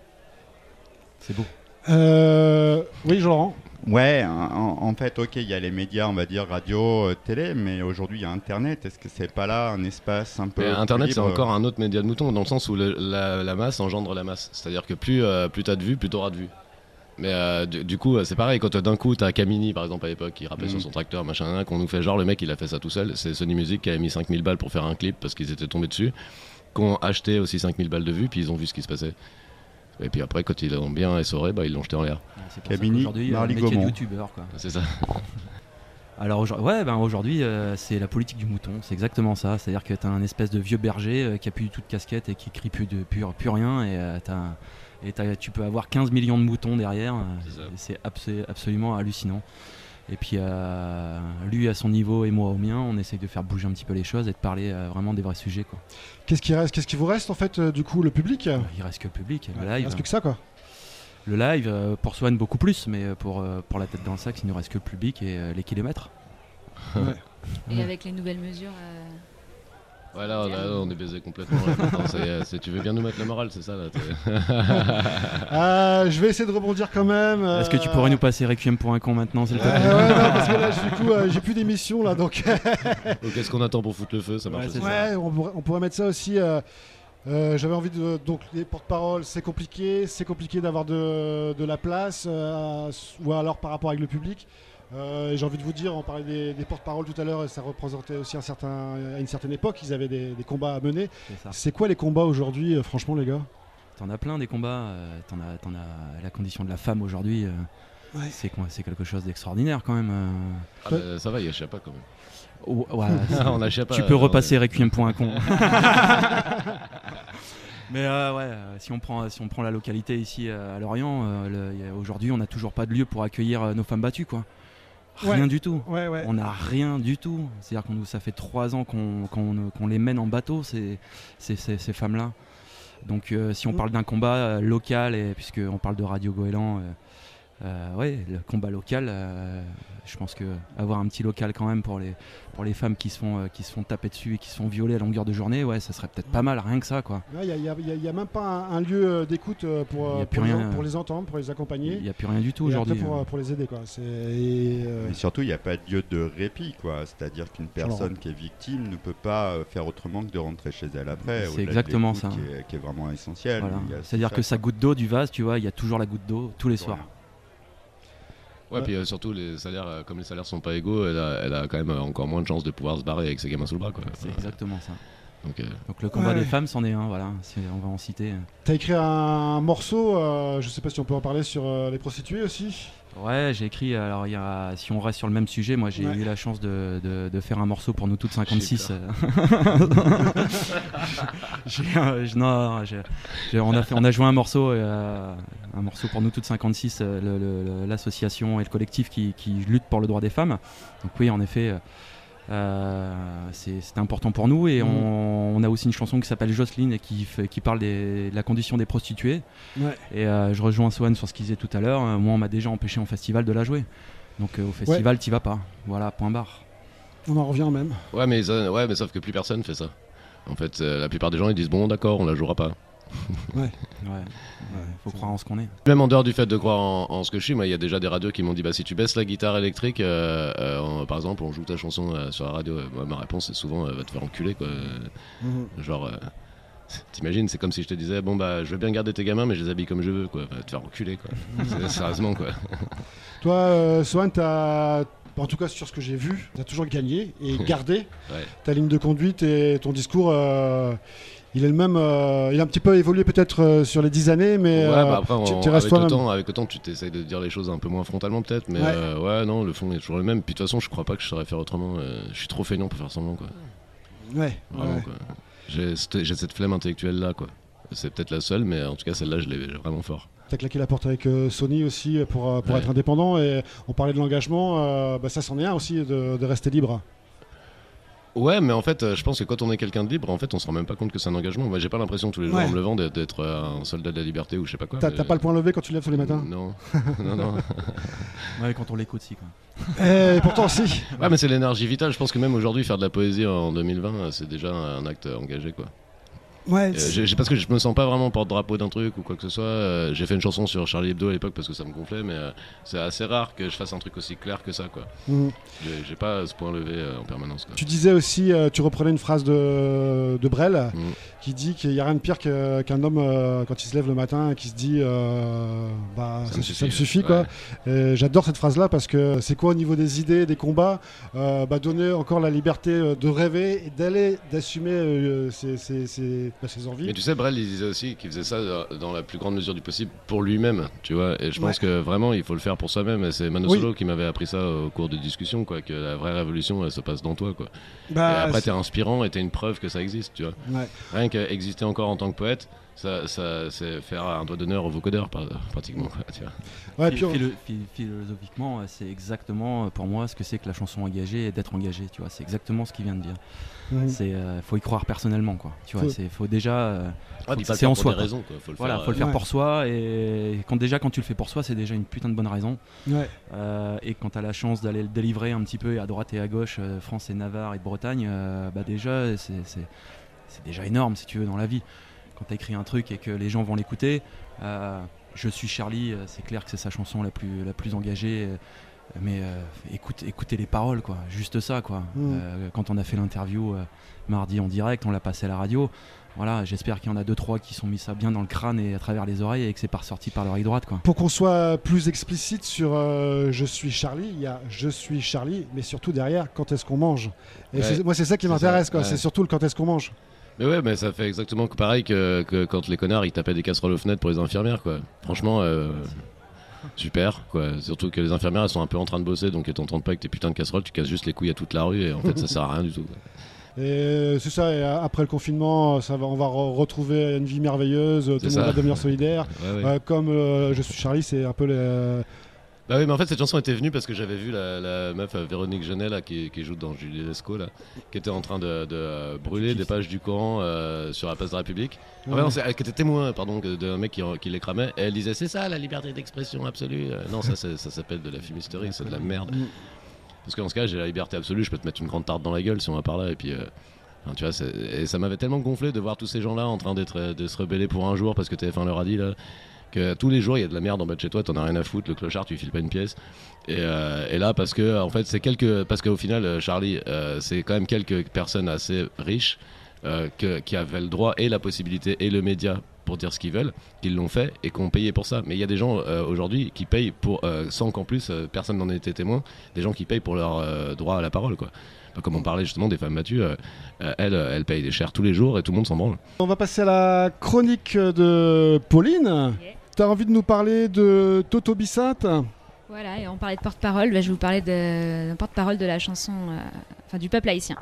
C'est beau. Euh, oui, Laurent. Ouais, en, en fait, ok, il y a les médias, on va dire radio, euh, télé, mais aujourd'hui il y a Internet. Est-ce que c'est pas là un espace un peu Internet, c'est encore un autre média de mouton, dans le sens où le- la, la masse engendre la masse. C'est-à-dire que plus, euh, plus t'as de vues, plus t'auras de vues. Mais euh, du, du coup, euh, c'est pareil, quand d'un coup t'as Camini, par exemple, à l'époque, qui rappelait sur son tracteur, machin, qu'on nous fait genre le mec, il a fait ça tout seul. C'est Sony Music qui a mis 5000 balles pour faire un clip parce qu'ils étaient tombés dessus, qu'on acheté aussi 5000 balles de vues, puis ils ont vu ce qui se passait. Et puis après, quand ils l'ont bien essoré, bah, ils l'ont jeté en l'air. Camini, euh, Gaumont. youtubeur quoi. C'est ça. Alors aujourd'hui, ouais, ben aujourd'hui, euh, c'est la politique du mouton, c'est exactement ça. C'est-à-dire que t'as un espèce de vieux berger euh, qui a plus du tout de casquette et qui crie plus de plus, plus rien, et, euh, t'as- et tu peux avoir 15 millions de moutons derrière. C'est abso- absolument hallucinant. Et puis euh, lui à son niveau et moi au mien, on essaye de faire bouger un petit peu les choses et de parler euh, vraiment des vrais sujets. Quoi. Qu'est-ce qui reste Qu'est-ce qui vous reste en fait euh, du coup le public? Il reste que le public, le Il live. reste plus que ça quoi. Le live, euh, pour Swan beaucoup plus, mais pour, euh, pour la tête dans le sac, il ne reste que le public et euh, les kilomètres. Et avec les nouvelles mesures. Euh, Voilà, là, on est baisé complètement. là, maintenant, c'est- euh, c'est- tu veux bien nous mettre la morale, c'est ça là t'es- Ah, je vais essayer de rebondir quand même. Est-ce que tu pourrais nous passer Requiem pour un con maintenant, s'il te Euh, plaît ouais, non, parce que là, du coup, euh, j'ai plus d'émission là, donc. Donc, Qu'est-ce qu'on attend pour foutre le feu Ça marche Ouais, aussi. c'est ouais, on pourrait, on pourrait mettre ça aussi. euh, euh, J'avais envie de. Donc, les porte-paroles, c'est compliqué. C'est compliqué d'avoir de, de la place, euh, ou alors par rapport avec le public. Euh, J'ai envie de vous dire, on parlait des, des porte-paroles tout à l'heure, et ça représentait aussi un certain, à une certaine époque, ils avaient des, des combats à mener. C'est quoi les combats aujourd'hui, euh, franchement, les gars? T'en as plein des combats. euh, T'en as, la condition de la femme aujourd'hui. euh, Ouais. c'est quoi- c'est quelque chose d'extraordinaire quand même. euh. Ah, bah, ça va, il y a Chiappa quand même. Oh, ouais, c'est- On a Chiappa, tu peux euh, repasser Requiem pour un con. Mais euh, ouais, euh, si on prend si on prend la localité ici euh, à Lorient, euh, aujourd'hui on n'a toujours pas de lieu pour accueillir nos femmes battues quoi. Rien Ouais. du tout. Ouais, ouais. On n'a rien du tout. C'est-à-dire qu'on ça fait trois ans qu'on les mène en bateau ces, ces, ces- ces femmes-là. Donc euh, si on Mm. parle d'un combat euh, local et puisqu'on parle de Radio Goéland, euh, ouais, le combat local, je pense que avoir un petit local quand même pour les, pour les femmes qui se, font, euh, qui se font taper dessus et qui se font violer à longueur de journée, ouais, ça serait peut-être pas mal, rien que ça, quoi. Il n'y a, même pas un, un lieu euh, d'écoute euh, pour, pour, les, rien. pour les entendre, pour les accompagner. Il n'y a plus rien du tout aujourd'hui. Pour, pour les aider. Quoi. C'est- et, euh, Et surtout, il n'y a pas de lieu de répit, quoi. C'est-à-dire qu'une personne qui est victime ne peut pas faire autrement que de rentrer chez elle après. C'est exactement ça. Qui est, qui est vraiment essentiel. Voilà. C'est-à-dire ça, que sa goutte d'eau du vase, tu vois, il y a toujours la goutte d'eau tous les soirs. Ouais, puis euh, surtout, les salaires, euh, comme les salaires sont pas égaux, elle a, elle a quand même euh, encore moins de chances de pouvoir se barrer avec ses gamins sous le bras. quoi. C'est exactement ça. Donc, euh, Donc le combat Ouais. des femmes, c'en est un, voilà. C'est- On va en citer. T'as écrit un morceau, euh, je sais pas si on peut en parler sur euh, les prostituées aussi? Ouais, j'ai écrit. Alors, y a, si on reste sur le même sujet, moi j'ai Ouais. eu la chance de, de- de faire un morceau pour nous toutes 56. J'ai euh. J'ai, euh, je- non, j'ai- j'ai- on, a fait, on a joué un morceau, euh, un morceau pour nous toutes 56, euh, l'association et le collectif qui, qui lutte pour le droit des femmes. Donc oui, en effet. euh, euh, c'est c'était important pour nous et Mhm. on, on a aussi une chanson qui s'appelle Jocelyne et qui, fait- qui parle des- de la condition des prostituées. Ouais. Et euh, je rejoins Swan sur ce qu'il disait tout à l'heure. Euh, moi, on m'a déjà empêché en festival de la jouer. Donc euh, au festival, t'y vas pas. Voilà, point barre. On en revient même. ouais, mais, ouais, mais sauf que plus personne fait ça. En fait, euh, la plupart des gens ils disent bon, d'accord, on la jouera pas. Ouais. Ouais, faut croire en ce qu'on est. Même en dehors du fait de croire en, en ce que je suis, moi, il y a déjà des radios qui m'ont dit bah si tu baisses la guitare électrique, euh, euh, par exemple, on joue ta chanson euh, sur la radio. euh, moi, ma réponse c'est souvent euh, va te faire enculer quoi. Mhm. Genre, euh, t'imagines, c'est comme si je te disais bon bah je veux bien garder tes gamins, mais je les habille comme je veux quoi. Va te faire enculer quoi. C'est- Sérieusement quoi. Toi, euh, Sohan, t'as. En tout cas, sur ce que j'ai vu, tu as toujours gagné et gardé Ouais. ta ligne de conduite et ton discours. euh, il est le même. euh, il a un petit peu évolué peut-être euh, sur les dix années, mais Ouais, bah après, tu, on- tu restes avec, le temps, avec le temps, tu t'essayes de dire les choses un peu moins frontalement, peut-être, mais Ouais. euh, ouais. non, le fond est toujours le même. Puis de toute façon, je crois pas que je saurais faire autrement. je suis trop feignant pour faire semblant, quoi. Ouais, Vraiment, ouais. quoi. J'ai cette, j'ai cette flemme intellectuelle là, quoi. C'est peut-être la seule, mais en tout cas, celle-là, je l'ai vraiment fort. Tu as claqué la porte avec Sony aussi pour, pour être indépendant et on parlait de l'engagement. bah, ça, c'en est un aussi de, de rester libre. Ouais, mais en fait, euh, je pense que quand on est quelqu'un de libre, en fait, on se rend même pas compte que c'est un engagement. Moi, j'ai pas l'impression tous les jours Ouais. en me levant d'être- euh, un soldat de la liberté ou je sais pas quoi. T'as mais- pas le point levé quand tu lèves tous les matins? Non, non, non. Ouais, quand on l'écoute, si. Quoi. Et pourtant, si. Ouais, mais c'est l'énergie vitale. Je pense que même aujourd'hui, faire de la poésie en 2020, euh, c'est déjà un acte engagé, quoi. Ouais, Euh, parce que je me sens pas vraiment porte-drapeau d'un truc ou quoi que ce soit. Euh, j'ai fait une chanson sur Charlie Hebdo à l'époque parce que ça me gonflait, mais euh, c'est assez rare que je fasse un truc aussi clair que ça, quoi. Mhm. J'ai- pas ce point levé euh, en permanence, quoi. Tu disais aussi, tu reprenais une phrase de, de Brel Mm. qui dit qu'il n'y a rien de pire qu'un homme quand il se lève le matin et qui se dit bah, Ça ça, me ça suffit. me suffit. Quoi. Et J'adore cette phrase-là parce que c'est quoi au niveau des idées, des combats bah, Donner encore la liberté de rêver et d'aller, d'assumer ses, ses- envies. Mais tu sais, Brel, il disait aussi qu'il faisait ça dans- la plus grande mesure du possible pour lui-même, tu vois. Et je pense Ouais. que vraiment, il faut le faire pour soi-même. Et c'est Mano Oui. Solo qui m'avait appris ça au cours de discussions, quoi. Que la vraie révolution, elle se passe dans toi, quoi. Bah, et après, t'es inspirant et t'es une preuve que ça existe, tu vois. Ouais. Rien qu'exister encore en tant que poète, ça, ça c'est faire un doigt d'honneur au vocodeur, par- pratiquement, quoi, tu vois. Ouais, Phi- puis on- philo- phi- philosophiquement, euh, c'est exactement euh, pour moi ce que c'est que la chanson engagée et d'être engagé. Tu vois, c'est exactement ce qu'il vient de dire. Mhm. C'est euh, faut y croire personnellement, quoi. Tu vois, Faut- c'est faut déjà. euh, le c'est faire en pour soi. quoi. raisons, quoi. Faut le voilà, faire, faut le faire pour soi et quand déjà quand tu le fais pour soi, c'est déjà une putain de bonne raison. Ouais. Euh, et quand tu as la chance d'aller le délivrer un petit peu à droite et à gauche, euh, France et Navarre et Bretagne, euh, bah déjà c'est déjà énorme si tu veux dans la vie. Quand tu écrit un truc et que les gens vont l'écouter, euh, je suis Charlie, euh, c'est clair que c'est sa chanson la plus, la plus engagée. euh, mais écoute, écoutez les paroles, quoi. Juste ça, quoi. Mm. Quand on a fait l'interview mardi en direct, on l'a passé à la radio. Voilà, j'espère qu'il y en a deux trois qui sont mis ça bien dans le crâne et à travers les oreilles et que c'est pas ressorti par l'oreille droite, quoi. Pour qu'on soit plus explicite sur euh, Je suis Charlie, il y a Je suis Charlie, mais surtout derrière, quand est-ce qu'on mange? Et Ouais. c'est- moi, c'est ça qui m'intéresse, quoi. ouais. C'est surtout le quand est-ce qu'on mange. Mais ouais, mais ça fait exactement pareil que, que quand les connards ils tapaient des casseroles aux fenêtres pour les infirmières, quoi. Franchement, euh, super, quoi. Surtout que les infirmières elles sont un peu en train de bosser, donc elles t'entendent pas avec tes putains de casseroles, tu casses juste les couilles à toute la rue et en fait ça sert à rien du tout. quoi. Et euh, c'est ça, et a- après le confinement, ça va, on va re- retrouver une vie merveilleuse, tout le monde ça. va devenir solidaire. Ouais, ouais. Euh, comme euh, Je suis Charlie, c'est un peu le. Bah oui, mais en fait, cette chanson était venue parce que j'avais vu la, la meuf euh, Véronique Genet, là, qui, qui joue dans Julie Lescaut, là, qui était en train de, de, euh, brûler des pages du Coran euh, sur la place de la République. Ouais. Enfin, non, c'est- qui était témoin, pardon, que- d'un mec qui, qui les cramait. Et elle disait, c'est ça, la liberté d'expression absolue. Euh, non, ça, c'est- ça s'appelle de la fumisterie, c'est de la merde. Parce qu'en ce cas, j'ai la liberté absolue, je peux te mettre une grande tarte dans la gueule si on va par là. Et puis, euh, enfin, tu vois, c'est- et ça m'avait tellement gonflé de voir tous ces gens-là en train d'être, de se rebeller pour un jour parce que TF1 leur a dit là. Que tous les jours il y a de la merde en bas de chez toi, t'en as rien à foutre, le clochard tu lui files pas une pièce. Et, euh, et là parce que en fait c'est quelques parce qu'au final euh, Charlie euh, c'est quand même quelques personnes assez riches euh, que- qui avaient le droit et la possibilité et le média pour dire ce qu'ils veulent, qu'ils l'ont fait et qu'on payé pour ça. Mais il y a des gens euh, aujourd'hui qui payent pour, euh, sans qu'en plus euh, personne n'en ait été témoin, des gens qui payent pour leur euh, droit à la parole. Quoi. Comme on parlait justement des femmes battues, elles, elles payent des chers tous les jours et tout le monde s'en branle. On va passer à la chronique de Pauline. T'as envie de nous parler de Toto Bissat Voilà, et on parlait de porte-parole, bah, je vais vous parler d'un porte-parole de la chanson, euh, enfin du peuple haïtien.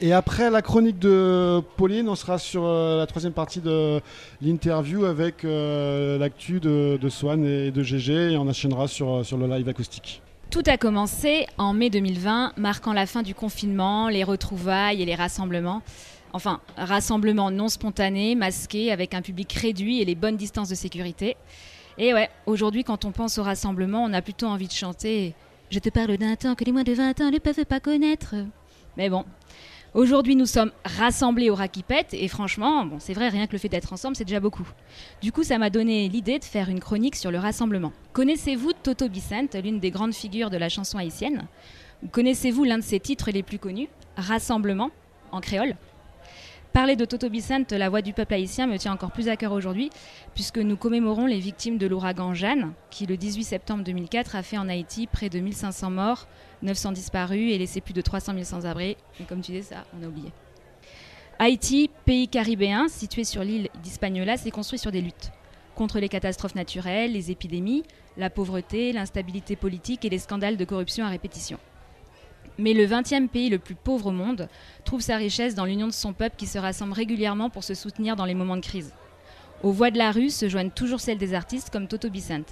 Et après la chronique de Pauline, on sera sur euh, la troisième partie de l'interview avec euh, l'actu de, de Swan et de GG et on enchaînera sur, sur le live acoustique. Tout a commencé en mai 2020, marquant la fin du confinement, les retrouvailles et les rassemblements. Enfin, rassemblements non spontanés, masqués, avec un public réduit et les bonnes distances de sécurité. Et ouais, aujourd'hui, quand on pense au rassemblement, on a plutôt envie de chanter Je te parle d'un temps que les moins de 20 ans ne peuvent pas connaître. Mais bon, Aujourd'hui, nous sommes rassemblés au Rakipet et franchement, bon, c'est vrai, rien que le fait d'être ensemble, c'est déjà beaucoup. Du coup, ça m'a donné l'idée de faire une chronique sur le rassemblement. Connaissez-vous Toto Bissant, l'une des grandes figures de la chanson haïtienne? Ou Connaissez-vous l'un de ses titres les plus connus? Rassemblement, en créole? Parler de Toto la voix du peuple haïtien, me tient encore plus à cœur aujourd'hui, puisque nous commémorons les victimes de l'ouragan Jeanne, qui le 18 septembre 2004 a fait en Haïti près de 1500 morts, 900 disparus et laissé plus de 300 000 sans-abri. Et comme tu dis, ça, on a oublié. Haïti, pays caribéen situé sur l'île d'Hispaniola, s'est construit sur des luttes contre les catastrophes naturelles, les épidémies, la pauvreté, l'instabilité politique et les scandales de corruption à répétition. Mais le 20e pays le plus pauvre au monde trouve sa richesse dans l'union de son peuple qui se rassemble régulièrement pour se soutenir dans les moments de crise. Aux voix de la rue se joignent toujours celles des artistes comme Toto Bissant.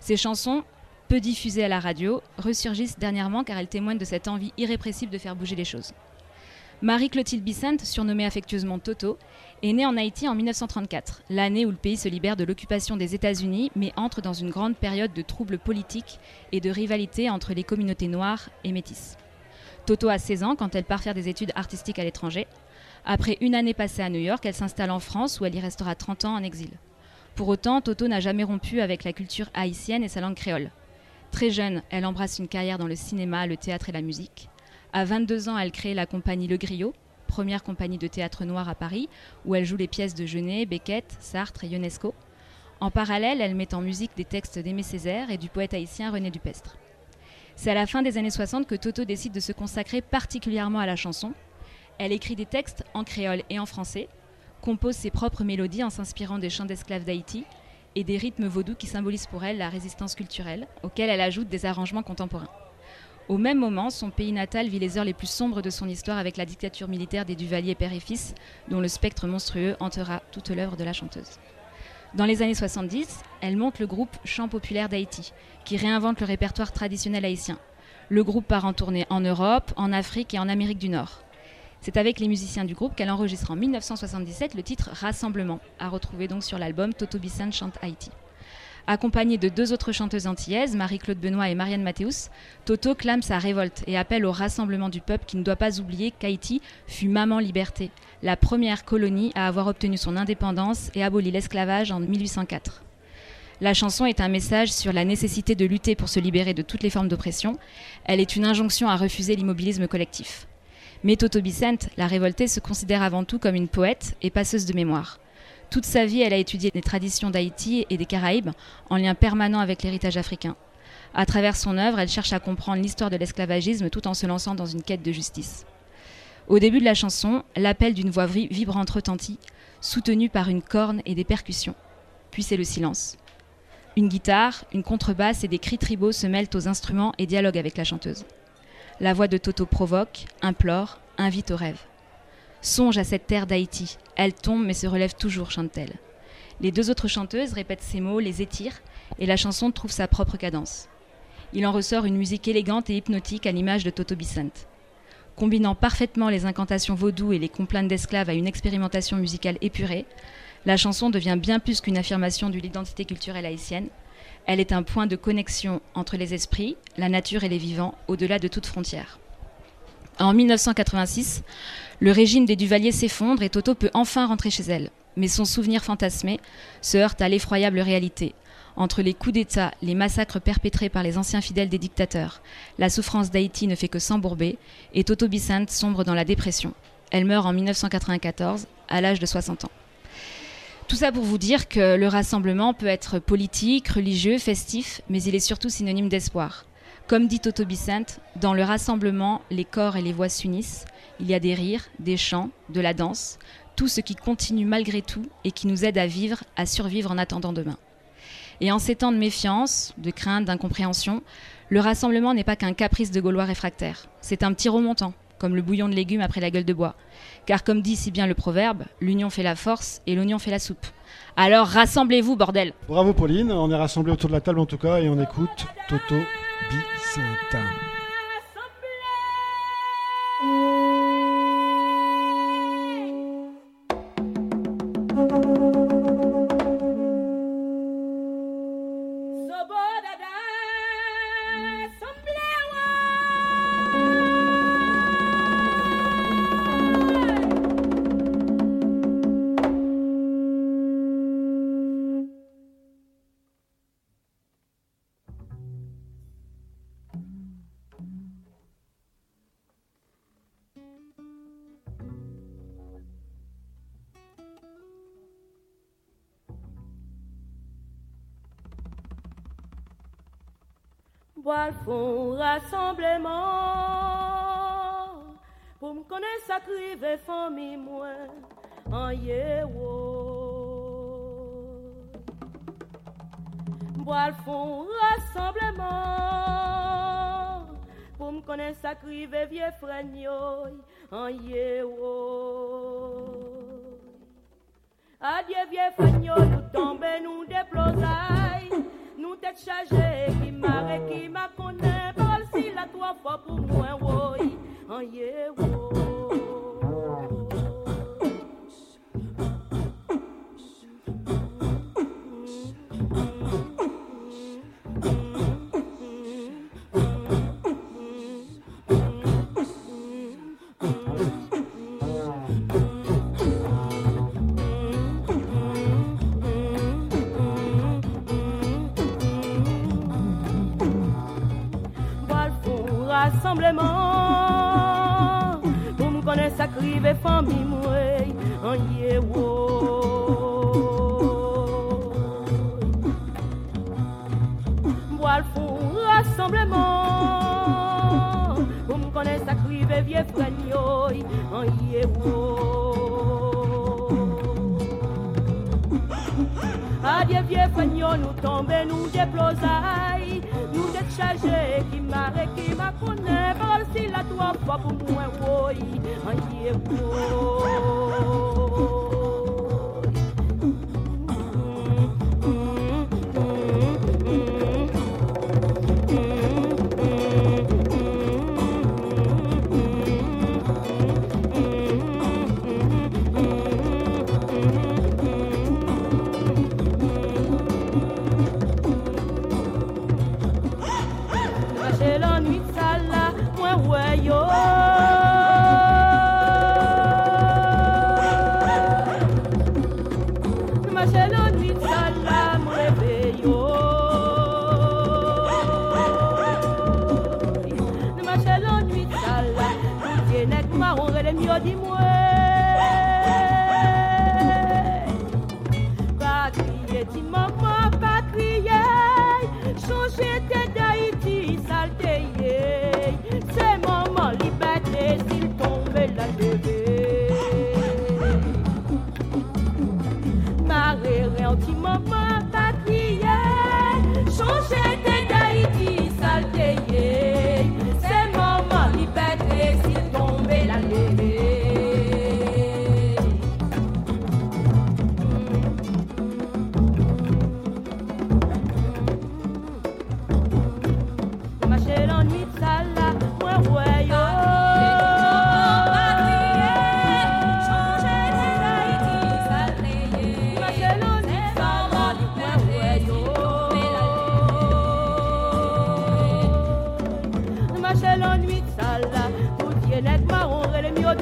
Ses chansons, peu diffusées à la radio, ressurgissent dernièrement car elles témoignent de cette envie irrépressible de faire bouger les choses. Marie-Clotilde Bissant, surnommée affectueusement Toto, est née en Haïti en 1934, l'année où le pays se libère de l'occupation des États-Unis, mais entre dans une grande période de troubles politiques et de rivalité entre les communautés noires et métisses. Toto a 16 ans quand elle part faire des études artistiques à l'étranger. Après une année passée à New York, elle s'installe en France où elle y restera 30 ans en exil. Pour autant, Toto n'a jamais rompu avec la culture haïtienne et sa langue créole. Très jeune, elle embrasse une carrière dans le cinéma, le théâtre et la musique. À 22 ans, elle crée la compagnie Le Griot, première compagnie de théâtre noir à Paris, où elle joue les pièces de Genet, Beckett, Sartre et Ionesco. En parallèle, elle met en musique des textes d'Aimé Césaire et du poète haïtien René Dupestre. C'est à la fin des années 60 que Toto décide de se consacrer particulièrement à la chanson. Elle écrit des textes en créole et en français, compose ses propres mélodies en s'inspirant des chants d'esclaves d'Haïti et des rythmes vaudous qui symbolisent pour elle la résistance culturelle, auxquels elle ajoute des arrangements contemporains. Au même moment, son pays natal vit les heures les plus sombres de son histoire avec la dictature militaire des Duvalier père et fils, dont le spectre monstrueux hantera toute l'œuvre de la chanteuse. Dans les années 70, elle monte le groupe Chant populaire d'Haïti, qui réinvente le répertoire traditionnel haïtien. Le groupe part en tournée en Europe, en Afrique et en Amérique du Nord. C'est avec les musiciens du groupe qu'elle enregistre en 1977 le titre Rassemblement, à retrouver donc sur l'album Toto Bissan chante Haïti. Accompagnée de deux autres chanteuses antillaises, Marie-Claude Benoît et Marianne Mathéus, Toto clame sa révolte et appelle au rassemblement du peuple qui ne doit pas oublier qu'Haïti fut Maman Liberté, la première colonie à avoir obtenu son indépendance et aboli l'esclavage en 1804. La chanson est un message sur la nécessité de lutter pour se libérer de toutes les formes d'oppression. Elle est une injonction à refuser l'immobilisme collectif. Mais Toto Bissant, la révoltée, se considère avant tout comme une poète et passeuse de mémoire. Toute sa vie, elle a étudié les traditions d'Haïti et des Caraïbes en lien permanent avec l'héritage africain. À travers son œuvre, elle cherche à comprendre l'histoire de l'esclavagisme tout en se lançant dans une quête de justice. Au début de la chanson, l'appel d'une voix vibrante retentit, soutenue par une corne et des percussions. Puis c'est le silence. Une guitare, une contrebasse et des cris tribaux se mêlent aux instruments et dialoguent avec la chanteuse. La voix de Toto provoque, implore, invite au rêve. Songe à cette terre d'Haïti. Elle tombe mais se relève toujours, chante-t-elle. Les deux autres chanteuses répètent ces mots, les étirent, et la chanson trouve sa propre cadence. Il en ressort une musique élégante et hypnotique à l'image de Toto Bicente. Combinant parfaitement les incantations vaudou et les complaintes d'esclaves à une expérimentation musicale épurée, la chanson devient bien plus qu'une affirmation de l'identité culturelle haïtienne. Elle est un point de connexion entre les esprits, la nature et les vivants, au-delà de toute frontière. En 1986, le régime des Duvaliers s'effondre et Toto peut enfin rentrer chez elle. Mais son souvenir fantasmé se heurte à l'effroyable réalité. Entre les coups d'État, les massacres perpétrés par les anciens fidèles des dictateurs, la souffrance d'Haïti ne fait que s'embourber et Toto Bissant sombre dans la dépression. Elle meurt en 1994, à l'âge de 60 ans. Tout ça pour vous dire que le rassemblement peut être politique, religieux, festif, mais il est surtout synonyme d'espoir. Comme dit Toto Bissant, dans le rassemblement, les corps et les voix s'unissent. Il y a des rires, des chants, de la danse, tout ce qui continue malgré tout et qui nous aide à vivre, à survivre en attendant demain. Et en ces temps de méfiance, de crainte, d'incompréhension, le rassemblement n'est pas qu'un caprice de Gaulois réfractaires. C'est un petit remontant, comme le bouillon de légumes après la gueule de bois. Car comme dit si bien le proverbe, l'union fait la force et l'oignon fait la soupe. Alors rassemblez-vous, bordel Bravo Pauline, on est rassemblés autour de la table en tout cas et on écoute Toto Bicenta. Font rassemblement pour me connaître sa crive famille moi en yewo. Bois font rassemblement pour me connaître sa crive vieux frère en yewo. Adieu vieux frère nous tomber nous déplosailles nous tête chargée, qui m'a qui m'a connaît, parle si la trois fois pour Vieux frère nous tomber nous déplosailles nous décharger qui m'arrête qui m'a par si la toi pas pour moi oui. Aïe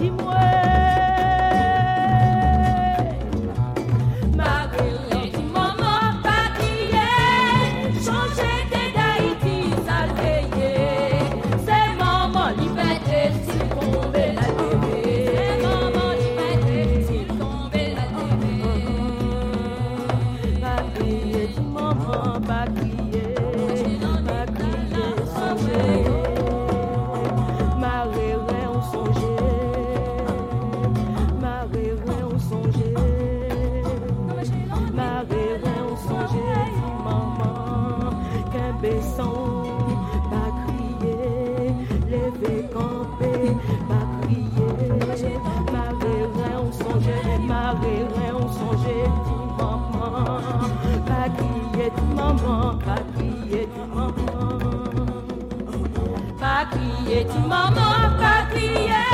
Dis-moi. Maman, pas crier, dit maman. Pas crier, dit maman, pas crier.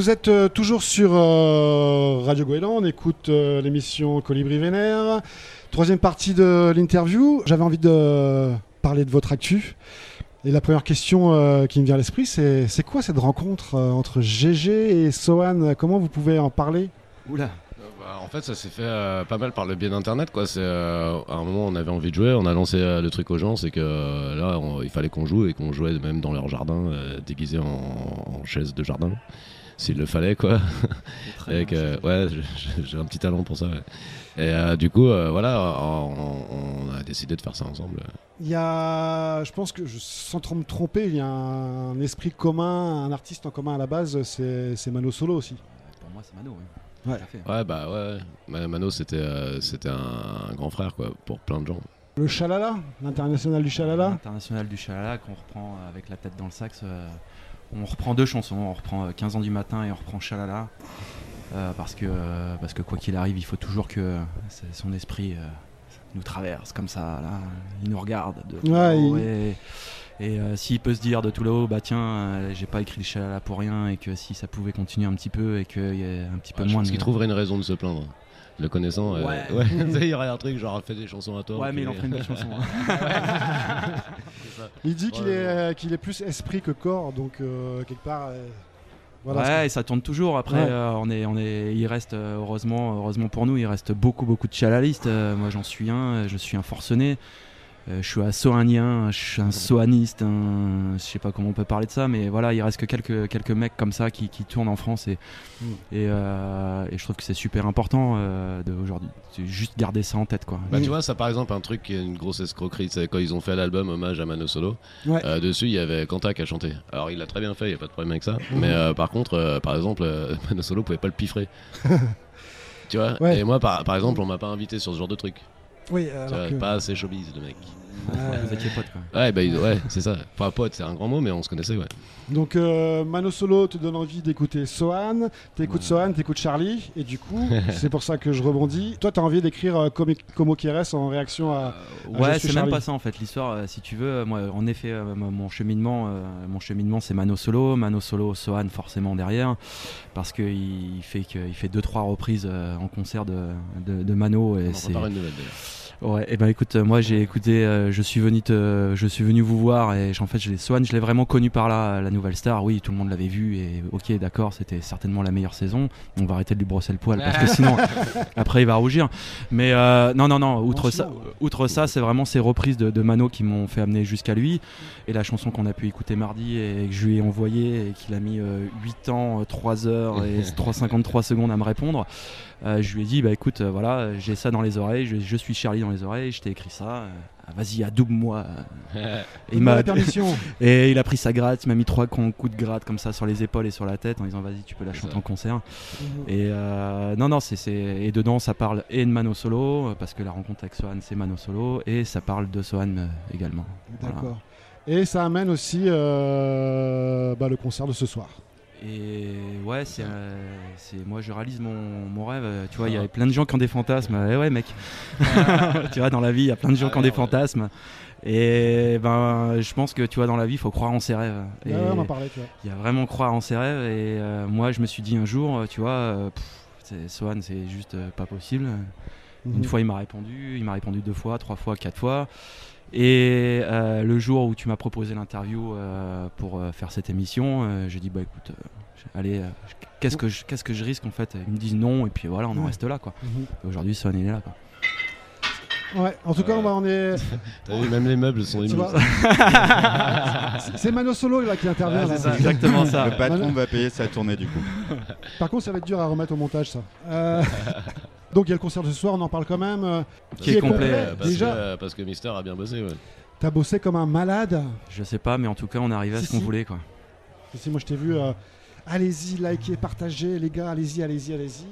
Vous êtes euh, toujours sur euh, Radio Goéland, on écoute euh, l'émission Colibri Vénère. Troisième partie de l'interview, j'avais envie de parler de votre actu. Et la première question euh, qui me vient à l'esprit, c'est c'est quoi cette rencontre euh, entre GG et Sohan? Comment vous pouvez en parler? Oula Bah, en fait, ça s'est fait euh, pas mal par le biais d'internet. Quoi. C'est, euh, à un moment, on avait envie de jouer, on a lancé euh, le truc aux gens, c'est que euh, là, on- il fallait qu'on joue et qu'on jouait même dans leur jardin, euh, déguisé en, en chaise de jardin, s'il le fallait, quoi. et que, ouais, j'ai- un petit talent pour ça. ouais. Et euh, du coup, euh, voilà, on, on a décidé de faire ça ensemble. Il y a, je pense que sans trop me tromper, il y a un esprit commun, un artiste en commun à la base, c'est c'est Mano Solo aussi. Pour moi, c'est Mano, oui. Ouais. Tout à fait. Ouais, bah ouais, Ma- Mano, c'était, euh, c'était un, un grand frère, quoi, pour plein de gens. Le Chalala, l'international du Chalala. International du Chalala qu'on reprend avec la tête dans le sax. Euh, on reprend deux chansons, on reprend euh, 15 ans du matin et on reprend Chalala. euh, parce, que, euh, parce que quoi qu'il arrive, il faut toujours que c'est- son esprit euh, nous traverse comme ça. Là, il nous regarde de tout Ouais, il- Et, et, euh, s'il peut se dire de tout là-haut, bah tiens, euh, j'ai pas écrit le Chalala pour rien, et que si ça pouvait continuer un petit peu, et qu'il y ait un petit peu Ouais, je moins pense de. qu'il trouverait une raison de se plaindre. Le connaissant, euh, Ouais. ouais. Il y aurait un truc genre fait des chansons à toi. Ouais, mais il en puis- ferait une belle chanson, hein. Il dit qu'il Ouais, est, qu'il est plus esprit que corps, donc euh, quelque part. euh, voilà, ouais, et ça tourne toujours. Après, Ouais. euh, on est, on est, il reste heureusement, heureusement pour nous, il reste beaucoup, beaucoup de chalalistes. Euh, moi, j'en suis un. Je suis un forcené. Euh, je suis un soanien, je suis un soaniste, un... je sais pas comment on peut parler de ça, mais voilà, il reste que quelques, quelques mecs comme ça qui, qui tournent en France et, Mm. et, euh, et je trouve que c'est super important euh, de aujourd'hui. Juste garder ça en tête, quoi. Bah, tu vois, ça par exemple, un truc qui est une grosse escroquerie, c'est quand ils ont fait l'album Hommage à Mano Solo. Ouais. euh, dessus, il y avait Quentin qui a chanté. Alors, il l'a très bien fait, il n'y a pas de problème avec ça. Mhm. Mais euh, par contre, euh, par exemple, euh, Mano Solo pouvait pas le piffrer. tu vois Ouais. Et moi, par, par exemple, on m'a pas invité sur ce genre de truc. Oui, alors vois, que- Pas assez showbiz, le mec. Vous étiez potes, quoi. Ouais, bah, ouais c'est ça. Enfin, pote, c'est un grand mot, mais on se connaissait, ouais. Donc euh, Mano Solo te donne envie d'écouter Sohan, t'écoutes Sohan, t'écoutes Charlie, et du coup, c'est pour ça que je rebondis. Toi, t'as envie d'écrire euh, Como, Como Quieres en réaction à. à Je Ouais, c'est même Charlie. pas ça en fait. L'histoire, euh, si tu veux, euh, moi, en effet, euh, mon cheminement, euh, mon cheminement, c'est Mano Solo, Mano Solo, Sohan forcément derrière, parce que il il fait que, il fait deux trois reprises euh, en concert de, de, de Mano et On en une nouvelle, d'ailleurs. Ouais, et ben écoute, euh, moi j'ai écouté, euh, je suis venu te, je suis venu vous voir et en fait, je l'ai Swan, je l'ai vraiment connu par là, la nouvelle star. Oui, tout le monde l'avait vu et ok, d'accord, c'était certainement la meilleure saison. On va arrêter de lui brosser le poil parce que sinon, après il va rougir. Mais euh, non, non, non. Outre ça, outre ça, c'est vraiment ces reprises de, de Mano qui m'ont fait amener jusqu'à lui et la chanson qu'on a pu écouter mardi et que je lui ai envoyée et qu'il a mis euh, 8 ans, euh, 3 heures et 353 secondes à me répondre. Euh, je lui ai dit bah écoute euh, voilà j'ai ça dans les oreilles je, je suis Charlie dans les oreilles je t'ai écrit ça euh, ah, vas-y adoube-moi. Et la permission. et il a pris sa gratte il m'a mis trois coups de gratte comme ça sur les épaules et sur la tête en disant vas-y tu peux la chanter en concert Mhm. et euh, non non c'est c'est- et dedans ça parle et de Mano Solo parce que la rencontre avec Sohan c'est Mano Solo et ça parle de Sohan également Voilà. D'accord. Et ça amène aussi euh, bah, le concert de ce soir. Et ouais, c'est, euh, c'est moi je réalise mon, mon rêve. euh, Tu vois, il y a plein de gens qui ont des fantasmes. Eh ouais, mec. tu vois, dans la vie, il y a plein de gens qui ont des fantasmes. Et ben, je pense que tu vois, dans la vie, il faut croire en ses rêves. Et Ouais, ouais, on en parlait, tu vois. Il y a vraiment croire en ses rêves. Et euh, moi, je me suis dit un jour, tu vois, pff, c'est, Swan, c'est juste euh, pas possible. Mhm. Une fois, il m'a répondu. Il m'a répondu deux fois, trois fois, quatre fois. Et euh, le jour où tu m'as proposé l'interview euh, pour euh, faire cette émission, euh, j'ai dit bah écoute, euh, allez, euh, qu'est-ce que je, qu'est-ce que je risque en fait? Ils me disent non et puis voilà, on en Ouais. reste là quoi. Mhm. Et Aujourd'hui, il est là quoi. Ouais, en tout cas, on va- on est. T'as vu, même les meubles sont vois C'est- C'est Mano Solo là qui intervient. Ouais, là. c'est ça, exactement ça. Le patron Mano- va payer sa tournée du coup. Par contre, ça va être dur à remettre au montage, ça. Donc, il y a le concert de ce soir, on en parle quand même. euh, Qui est complet, parce Déjà, que, euh, parce que Mister a bien bossé, ouais. t'as bossé comme un malade. Je sais pas, mais en tout cas, on arrivé à Si, ce qu'on si. voulait, quoi. Si, moi, je t'ai vu. euh, allez-y, likez, partagez, les gars, allez-y, allez-y, allez-y.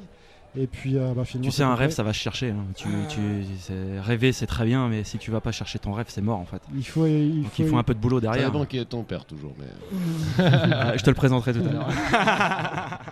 Et puis, euh, bah, finalement. Tu sais, un rêve, ça va se chercher. hein. Tu, tu- c'est- rêver, c'est très bien, mais si tu vas pas chercher ton rêve, c'est mort en fait. Il faut, il Donc faut- il faut un peu de boulot derrière. Ça dépend qui est ton père, toujours. Mais... Ah, je te le présenterai tout à l'heure.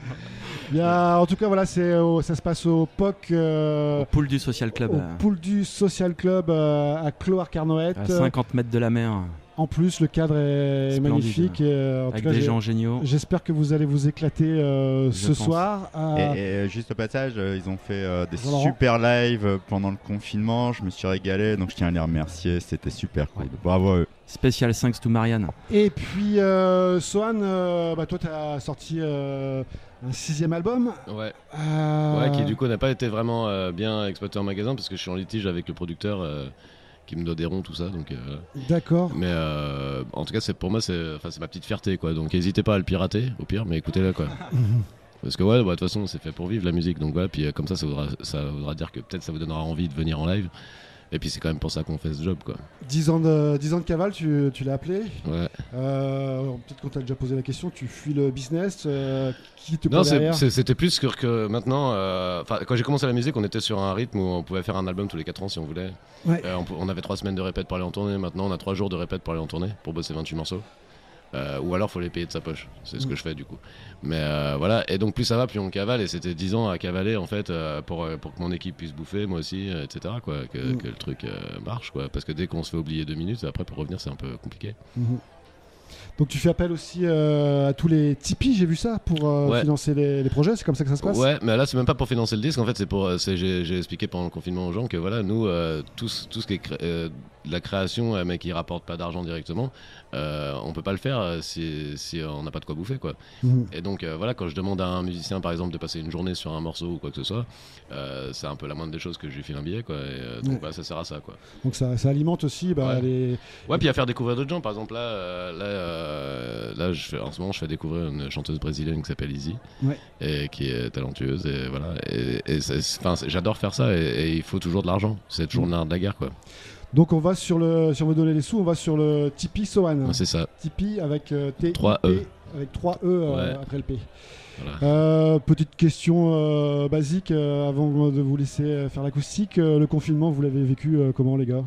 En tout cas, voilà, au- ça se passe au POC. euh, Au pool du Social Club. Au euh, pool du Social Club euh, à Cloire-Carnoët. à 50 mètres de la mer. En plus, le cadre est Splendide. magnifique. et, euh, en Avec tout cas, des gens géniaux. J'espère que vous allez vous éclater euh, ce pense. soir. à- Et, et, euh, juste au passage, euh, ils ont fait euh, des super lives euh, pendant le confinement. Je me suis régalé, donc je tiens à les remercier. C'était super cool. Bravo à eux. Spécial thanks to Marianne. Et puis, euh, Sohan, euh, bah, toi, tu as sorti euh, un sixième album. Ouais. Euh, Ouais, qui du coup n'a pas été vraiment euh, bien exploité en magasin parce que je suis en litige avec le producteur euh, qui me doit des ronds, tout ça. Donc, euh, D'accord. Mais euh, en tout cas, c'est pour moi, c'est enfin, c'est ma petite fierté, quoi. Donc, n'hésitez pas à le pirater, au pire, mais écoutez-le, quoi. Parce que ouais, bah, de toute façon, c'est fait pour vivre la musique, donc voilà. Puis euh, comme ça, ça voudra, ça voudra dire que peut-être ça vous donnera envie de venir en live. Et puis c'est quand même pour ça qu'on fait ce job, quoi. 10 ans de, 10 ans de cavale, tu, tu l'as appelé. Ouais. Euh, Peut-être qu'on t'a déjà posé la question, tu fuis le business. euh, qui te Non, c'était plus que, que maintenant. euh, quand j'ai commencé la musique, on était sur un rythme où on pouvait faire un album tous les 4 ans si on voulait. Ouais. Euh, on, on avait 3 semaines de répète pour aller en tournée. Maintenant, on a 3 jours de répète pour aller en tournée pour bosser 28 morceaux. Euh, ou alors faut les payer de sa poche, c'est ce que Mm. je fais du coup. Mais euh, voilà, et donc plus ça va, plus on cavale, et c'était 10 ans à cavaler en fait euh, pour, pour que mon équipe puisse bouffer, moi aussi, etc. Quoi, que, Mm. que le truc marche, quoi. Parce que dès qu'on se fait oublier deux minutes, après pour revenir c'est un peu compliqué. Mhm. Donc tu fais appel aussi euh, à tous les Tipeee, j'ai vu ça, pour euh, Ouais. financer les, les projets, c'est comme ça que ça se passe? Ouais, mais là c'est même pas pour financer le disque. En fait, c'est pour. c'est- J'ai expliqué pendant le confinement aux gens que voilà, nous, euh, tout, ce- tout ce qui est la création, mais qui rapporte pas d'argent directement, euh, on peut pas le faire euh, si, si on n'a pas de quoi bouffer, quoi. Mhm. Et donc euh, voilà, quand je demande à un musicien, par exemple, de passer une journée sur un morceau ou quoi que ce soit, euh, c'est un peu la moindre des choses que je lui file un billet, quoi. Et, donc Ouais. voilà, ça sert à ça, quoi. Donc ça, ça alimente aussi bah, Ouais. les... Ouais, puis à faire découvrir d'autres gens. Par exemple, là, là, là je fais, en ce moment, je fais découvrir une chanteuse brésilienne qui s'appelle Izzy, Ouais. et qui est talentueuse. Et voilà. Et, j'adore faire ça. Et, et il faut toujours de l'argent. C'est toujours le nerf de la guerre, quoi. Donc on va sur le, si on veut donner les sous, on va sur le Tipeee Sohan. C'est ça. Tipeee avec euh, T 3 E. avec 3 E euh, Ouais. après le P. Voilà. Euh, petite question euh, basique avant de vous laisser faire l'acoustique. Le confinement, vous l'avez vécu comment les gars?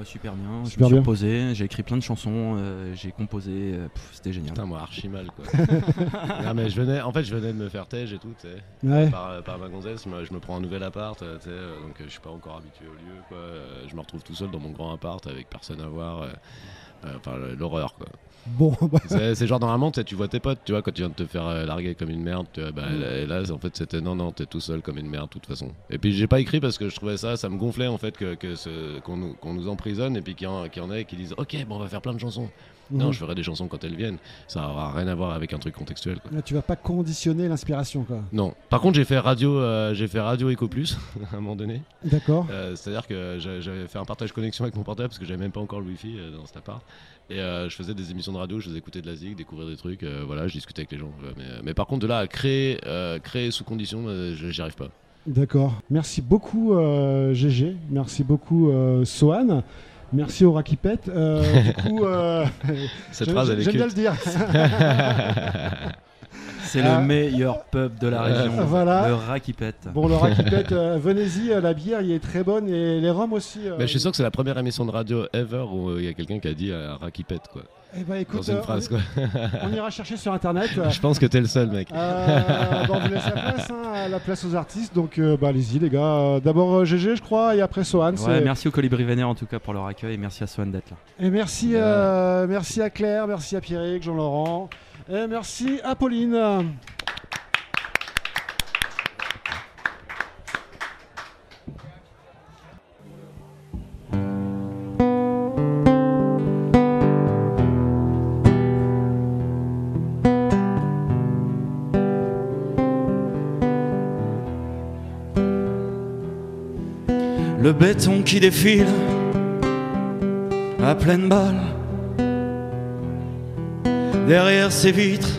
Ouais, super bien. Super je me bien. suis reposé, j'ai écrit plein de chansons, euh, j'ai composé, euh, pff, c'était génial. Putain, moi, archi mal, quoi. non, mais je venais, en fait, je venais de me faire tège et tout, tu sais. Ouais. Par, par ma gonzesse, moi, je me prends un nouvel appart, euh, tu sais, euh, donc euh, je suis pas encore habitué au lieu, quoi. Euh, je me retrouve tout seul dans mon grand appart avec personne à voir. euh, euh, Enfin, l'horreur, quoi. Bon, bah, C'est genre normalement tu vois tes potes, tu vois, quand tu viens de te faire euh, larguer comme une merde, tu vois, bah, Mm. là en fait c'était non, non, t'es tout seul comme une merde de toute façon. Et puis j'ai pas écrit parce que je trouvais ça, ça me gonflait en fait que, que qu'on nous, qu'on nous emprisonne et puis qu'il y, y en ait qui disent ok, bon, on va faire plein de chansons. Non, Mhm. je ferai des chansons quand elles viennent, ça aura rien à voir avec un truc contextuel. Quoi. là, tu vas pas conditionner l'inspiration quoi. Non. Par contre, j'ai fait radio, euh, j'ai fait radio Eco Plus à un moment donné. D'accord. Euh, C'est-à-dire que j'a- j'avais fait un partage connexion avec mon portable parce que j'avais même pas encore le Wi-Fi euh, dans cet appart. Et euh, je faisais des émissions de radio, je faisais écouter de la zig, découvrir des trucs. euh, voilà, je discutais avec les gens. euh, mais, mais par contre, de là à créer, créer sous condition, j'y arrive pas. D'accord. Merci beaucoup euh, GG. Merci beaucoup euh, Sohan. Merci au Rakipet. Euh, du coup, Cette j'aime- phrase, elle est j'aime bien le dire. C'est Ah. le meilleur pub de la région, Voilà. le rat qui pète. Bon, le Rakipet, euh, venez-y. euh, la bière, il est très bonne et les rhums aussi. euh, Mais je suis sûr que c'est la première émission de radio ever où euh, il y a quelqu'un qui a dit euh, Rakipet, quoi. Eh ben, écoute, dans une euh, phrase, on, quoi. on ira chercher sur internet. je pense que t'es le seul, mec. Euh, bon, on vous laisse la place, hein, la place aux artistes. Donc, euh, bah, allez-y, les gars. Euh, D'abord euh, GG, je crois, et après Sohan. Ouais, merci au Colibri Vénère en tout cas pour leur accueil et merci à Swan d'être là. Et merci, euh, merci à Claire, merci à Pierrick, Jean-Laurent. Et merci à Pauline. Le le béton qui défile à pleine balle. Derrière ces vitres,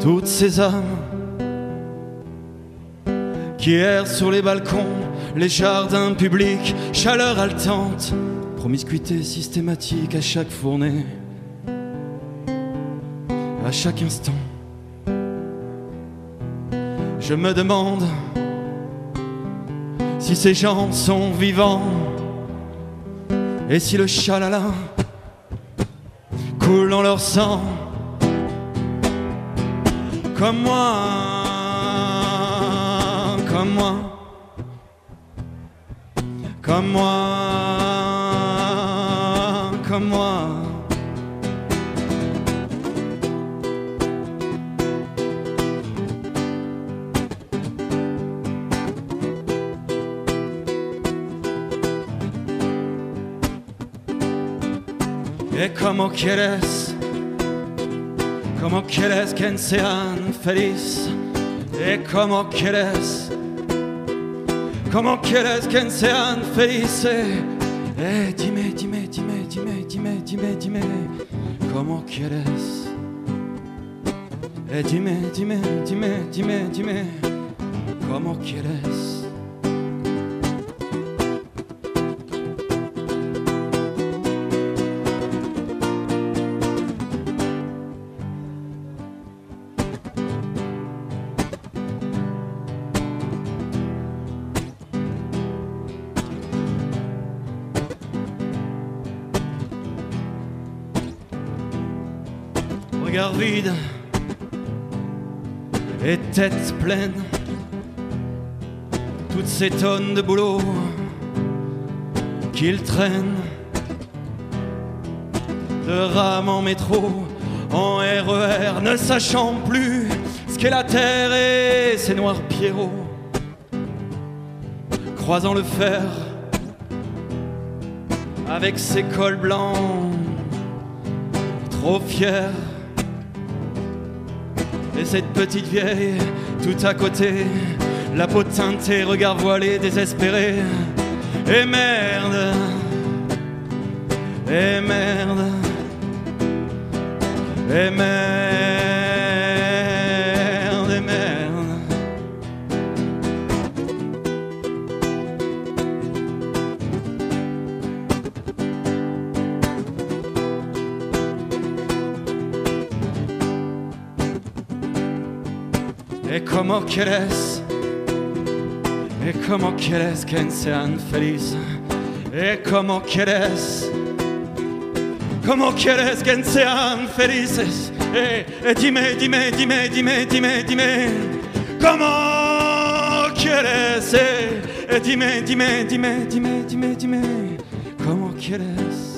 toutes ces âmes qui errent sur les balcons, les jardins publics, chaleur haletante, promiscuité systématique à chaque fournée, à chaque instant. Je me demande si ces gens sont vivants et si le chalala coule dans leur sang. Comme moi, comme moi, comme moi, E como quieres, como quieres que sean feliz. E como quieres, como quieres que sean felices. Eh, dime, dime, dime, dime, dime, dime, dime, como quieres. Eh, dime, dime, dime, dime, dime, como quieres. Et tête pleine, toutes ces tonnes de boulot qu'il traîne, de rame en métro, en RER, ne sachant plus ce qu'est la terre et ses noirs pierrots, croisant le fer avec ses cols blancs, trop fier. Et cette petite vieille, tout à côté, la peau teintée, regard voilé, désespéré. Et merde, et merde, et merde, E como quieres, e como quieres? Que sean felices, e como quieres, como quieres? Que sean felices, e, e dime, dime, dime, dime, dime, dime, como quieres, e, e dime, dime, dime, dime, dime, dime, como quieres?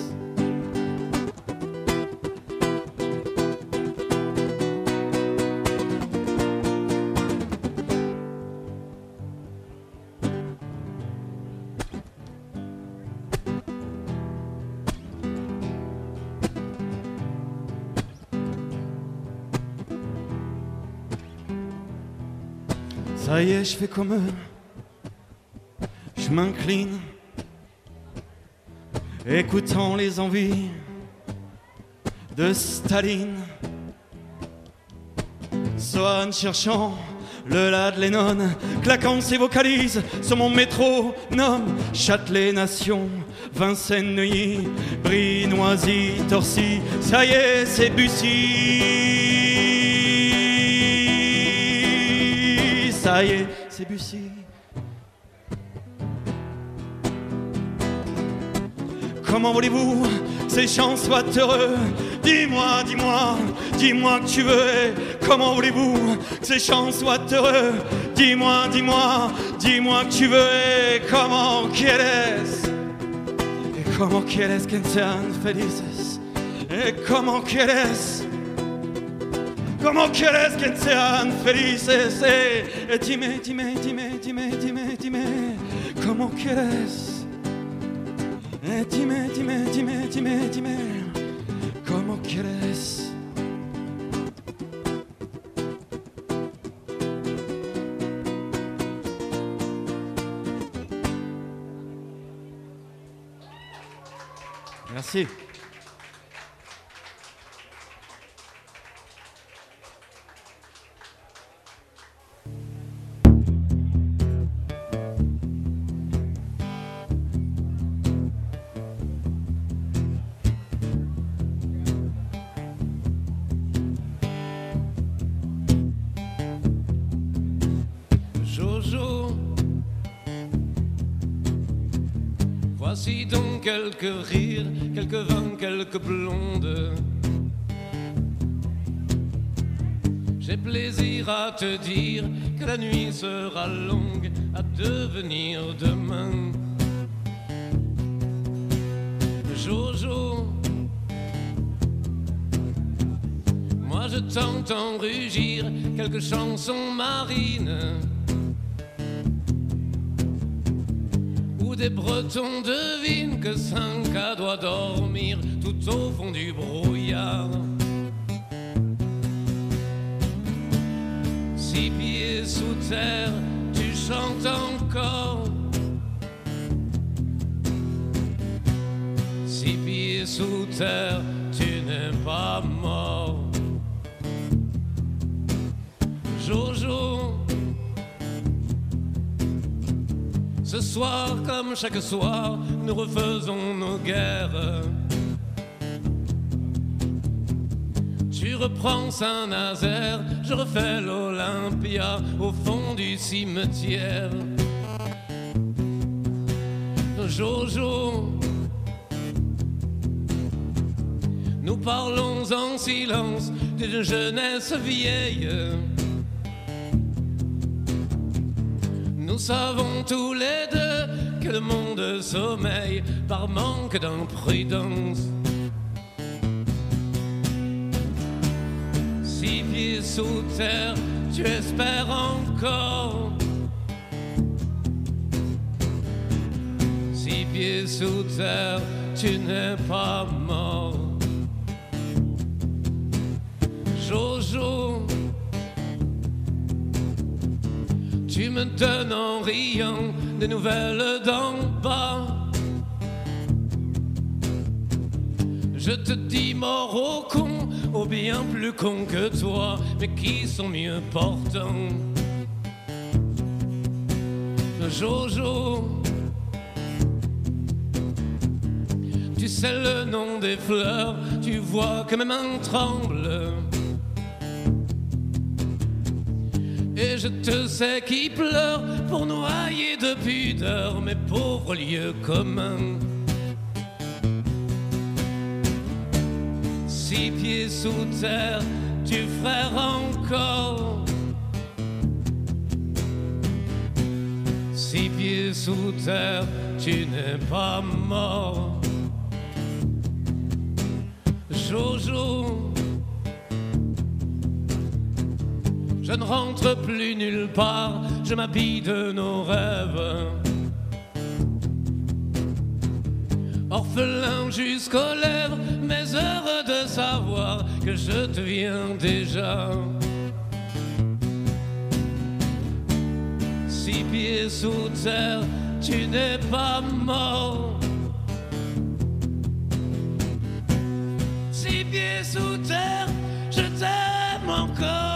Est, je fais comme eux. Je m'incline, écoutant les envies de Staline. Swan cherchant le la de Lennon, claquant ses vocalises sur mon métro, nom Châtelet Nation, Vincennes Neuilly, Brie, Noisy, Torcy. Ça y est, c'est Bussy. Ça y est, c'est Bussy. Comment voulez-vous ces gens soient heureux? Dis-moi, dis-moi, dis-moi que tu veux. Et Comment voulez-vous que ces gens soient heureux? Dis-moi, dis-moi, dis-moi que tu veux. Et Comment quieres? Et comment quieres que sean felices? Et comment quieres? Como quieres que sean felices? Eh? Dime, dime, dime, dime, dime, dime, ¿cómo quieres? Eh, dime, dime, dime, dime, dime, ¿cómo quieres? Merci. Quelques rires, quelques vins, quelques blondes. J'ai plaisir à te dire que la nuit sera longue à devenir demain. Jojo, moi je t'entends rugir quelques chansons marines. Des Bretons devinent que cinq à doit dormir tout au fond du brouillard. Six pieds sous terre, tu chantes encore. Six pieds sous terre, tu n'es pas mort. Jojo. Ce soir, comme chaque soir, nous refaisons nos guerres. Tu reprends Saint-Nazaire, je refais l'Olympia au fond du cimetière. Jojo, nous parlons en silence d'une jeunesse vieille. Savons tous les deux que le monde sommeille par manque d'imprudence. Six pieds sous terre, tu espères encore. Six pieds sous terre, tu n'es pas mort. Tu me donnes en riant des nouvelles d'en bas. Je te dis mort au con, au bien plus con que toi, mais qui sont mieux portants? Jojo, tu sais le nom des fleurs, tu vois que mes mains tremblent. Et je te sais qui pleure pour noyer de pudeur mes pauvres lieux communs. Six pieds sous terre, tu frères encore. Six pieds sous terre, tu n'es pas mort. Jojo. Je ne rentre plus nulle part, je m'habille de nos rêves. Orphelin jusqu'aux lèvres, mais heureux de savoir que je deviens déjà. Six pieds sous terre, tu n'es pas mort. Six pieds sous terre, je t'aime encore.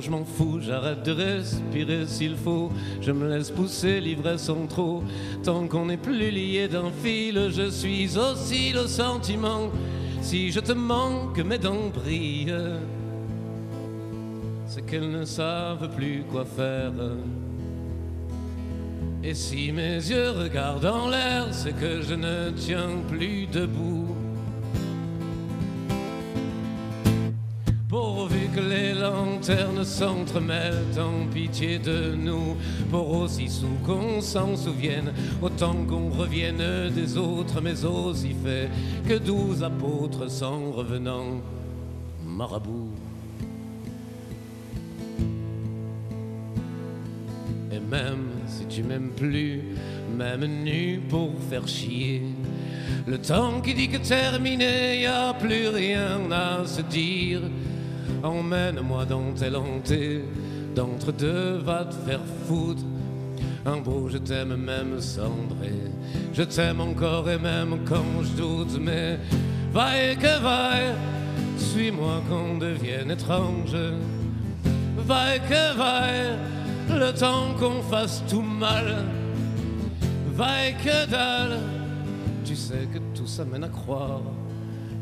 Je m'en fous, j'arrête de respirer s'il faut. Je me laisse pousser l'ivresse en trop. Tant qu'on n'est plus lié d'un fil, je suis aussi le sentiment. Si je te manque, mes dents brillent. C'est qu'elles ne savent plus quoi faire. Et si mes yeux regardent en l'air, c'est que je ne tiens plus debout. lanternes s'entremêlent en pitié de nous, pour aussi sous qu'on s'en souvienne, autant qu'on revienne des autres, mais aussi fait que douze apôtres s'en revenant marabouts. Et même si tu m'aimes plus, même nu pour faire chier. Le temps qui dit que terminé, y a plus rien à se dire. Emmène-moi dans tes lentille, d'entre deux va te faire foutre. Un beau je t'aime même cendré, je t'aime encore et même quand je doute, mais vaille que vaille, suis-moi qu'on devienne étrange. Vaille que vaille, le temps qu'on fasse tout mal. Vaille que dalle, tu sais que tout ça mène à croire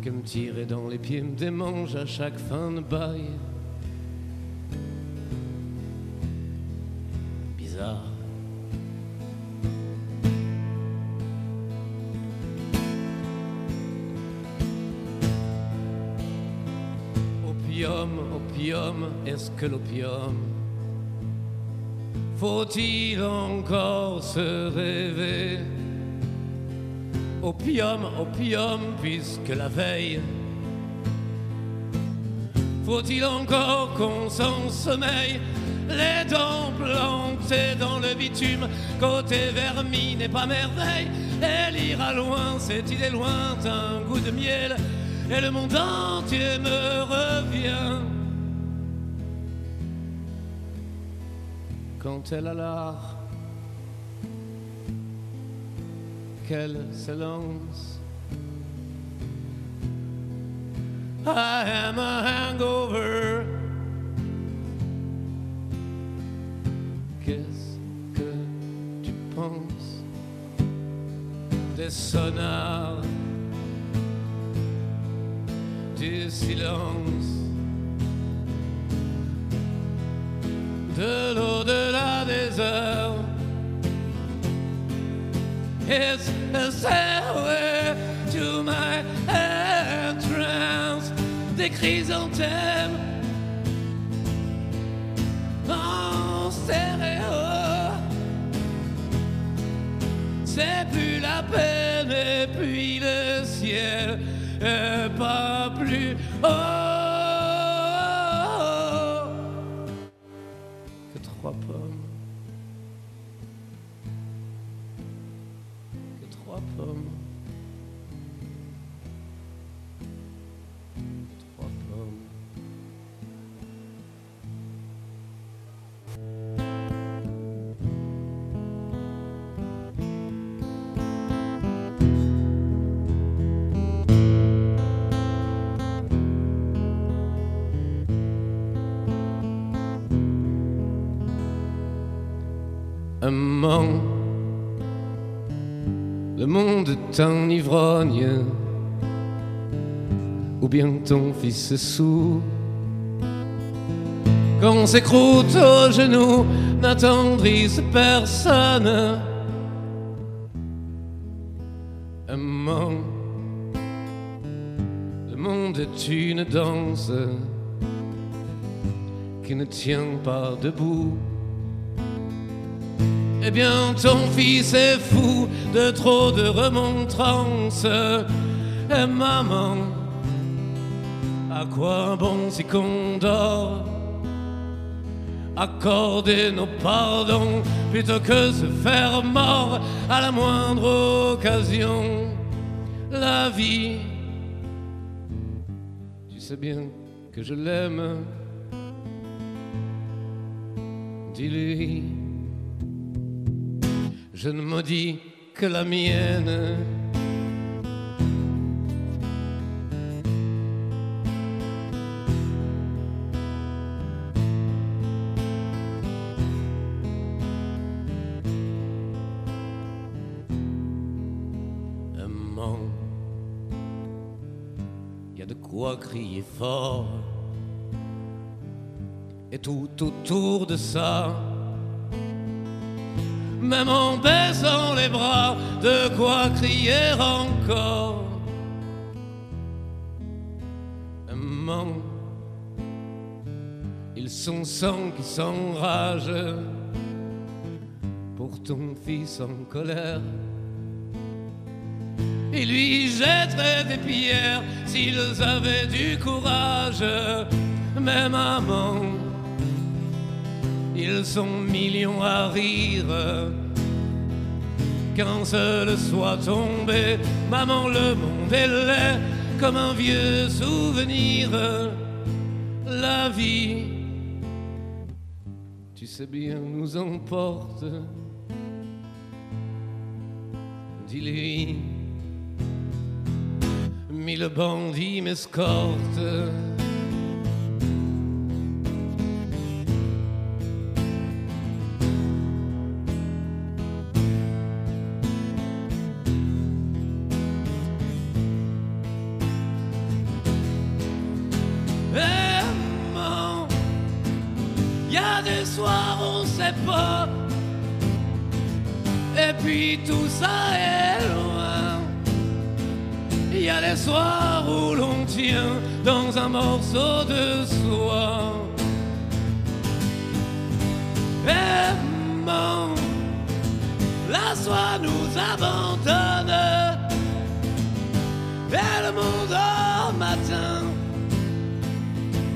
que me tirer dans les pieds me démange à chaque fin de bail. Bizarre. Opium, opium, est-ce que l'opium? Faut-il encore se rêver? Opium, opium, puisque la veille Faut-il encore qu'on s'en sommeille? Les dents plantées dans le bitume Côté vermi n'est pas merveille. Elle ira loin, cette idée lointain goût de miel Et le monde entier me revient. Quand elle a l'art qu'elle s'élance I am a hangover. Qu'est-ce que tu penses des sonars du silence. De l'au-delà des heures Is a stairway to my entrance. Des chrysanthèmes en stéréo. C'est plus la peine et puis le ciel est pas plus haut Amant, le monde un ivrogne, ou bien ton fils sourd. Quand s'écroute aux genoux, n'attendrisse personne. Amant, le monde est une danse qui ne tient pas debout. Eh bien, ton fils est fou de trop de remontrances. Et maman, à quoi bon si qu'on dort? Accorder nos pardons plutôt que se faire mort à la moindre occasion. La vie, tu sais bien que je l'aime. Dis-lui je ne maudis que la mienne. Il y a de quoi crier fort. Et tout autour de ça, même en baisant les bras, de quoi crier encore. Amant, ils sont sang qui s'enrage pour ton fils en colère. Ils lui jetteraient des pierres s'ils avaient du courage, même amant Ils sont millions à rire. Quand seul soit tombé, maman, le monde est laid comme un vieux souvenir. La vie, tu sais bien, nous emporte. Dis-lui, mille bandits m'escortent. Et puis tout ça est loin. Il y a des soirs où l'on tient dans un morceau de soie. Aimant, la soie nous abandonne, et le monde au matin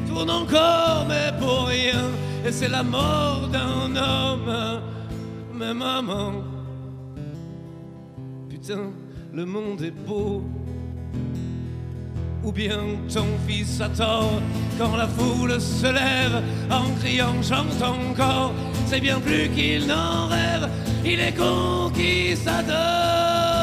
tourne encore, mais pour rien. Et c'est la mort d'un homme. Mais maman, putain, le monde est beau. Ou bien ton fils a quand la foule se lève en criant, chante encore. C'est bien plus qu'il n'en rêve, il est conquistador.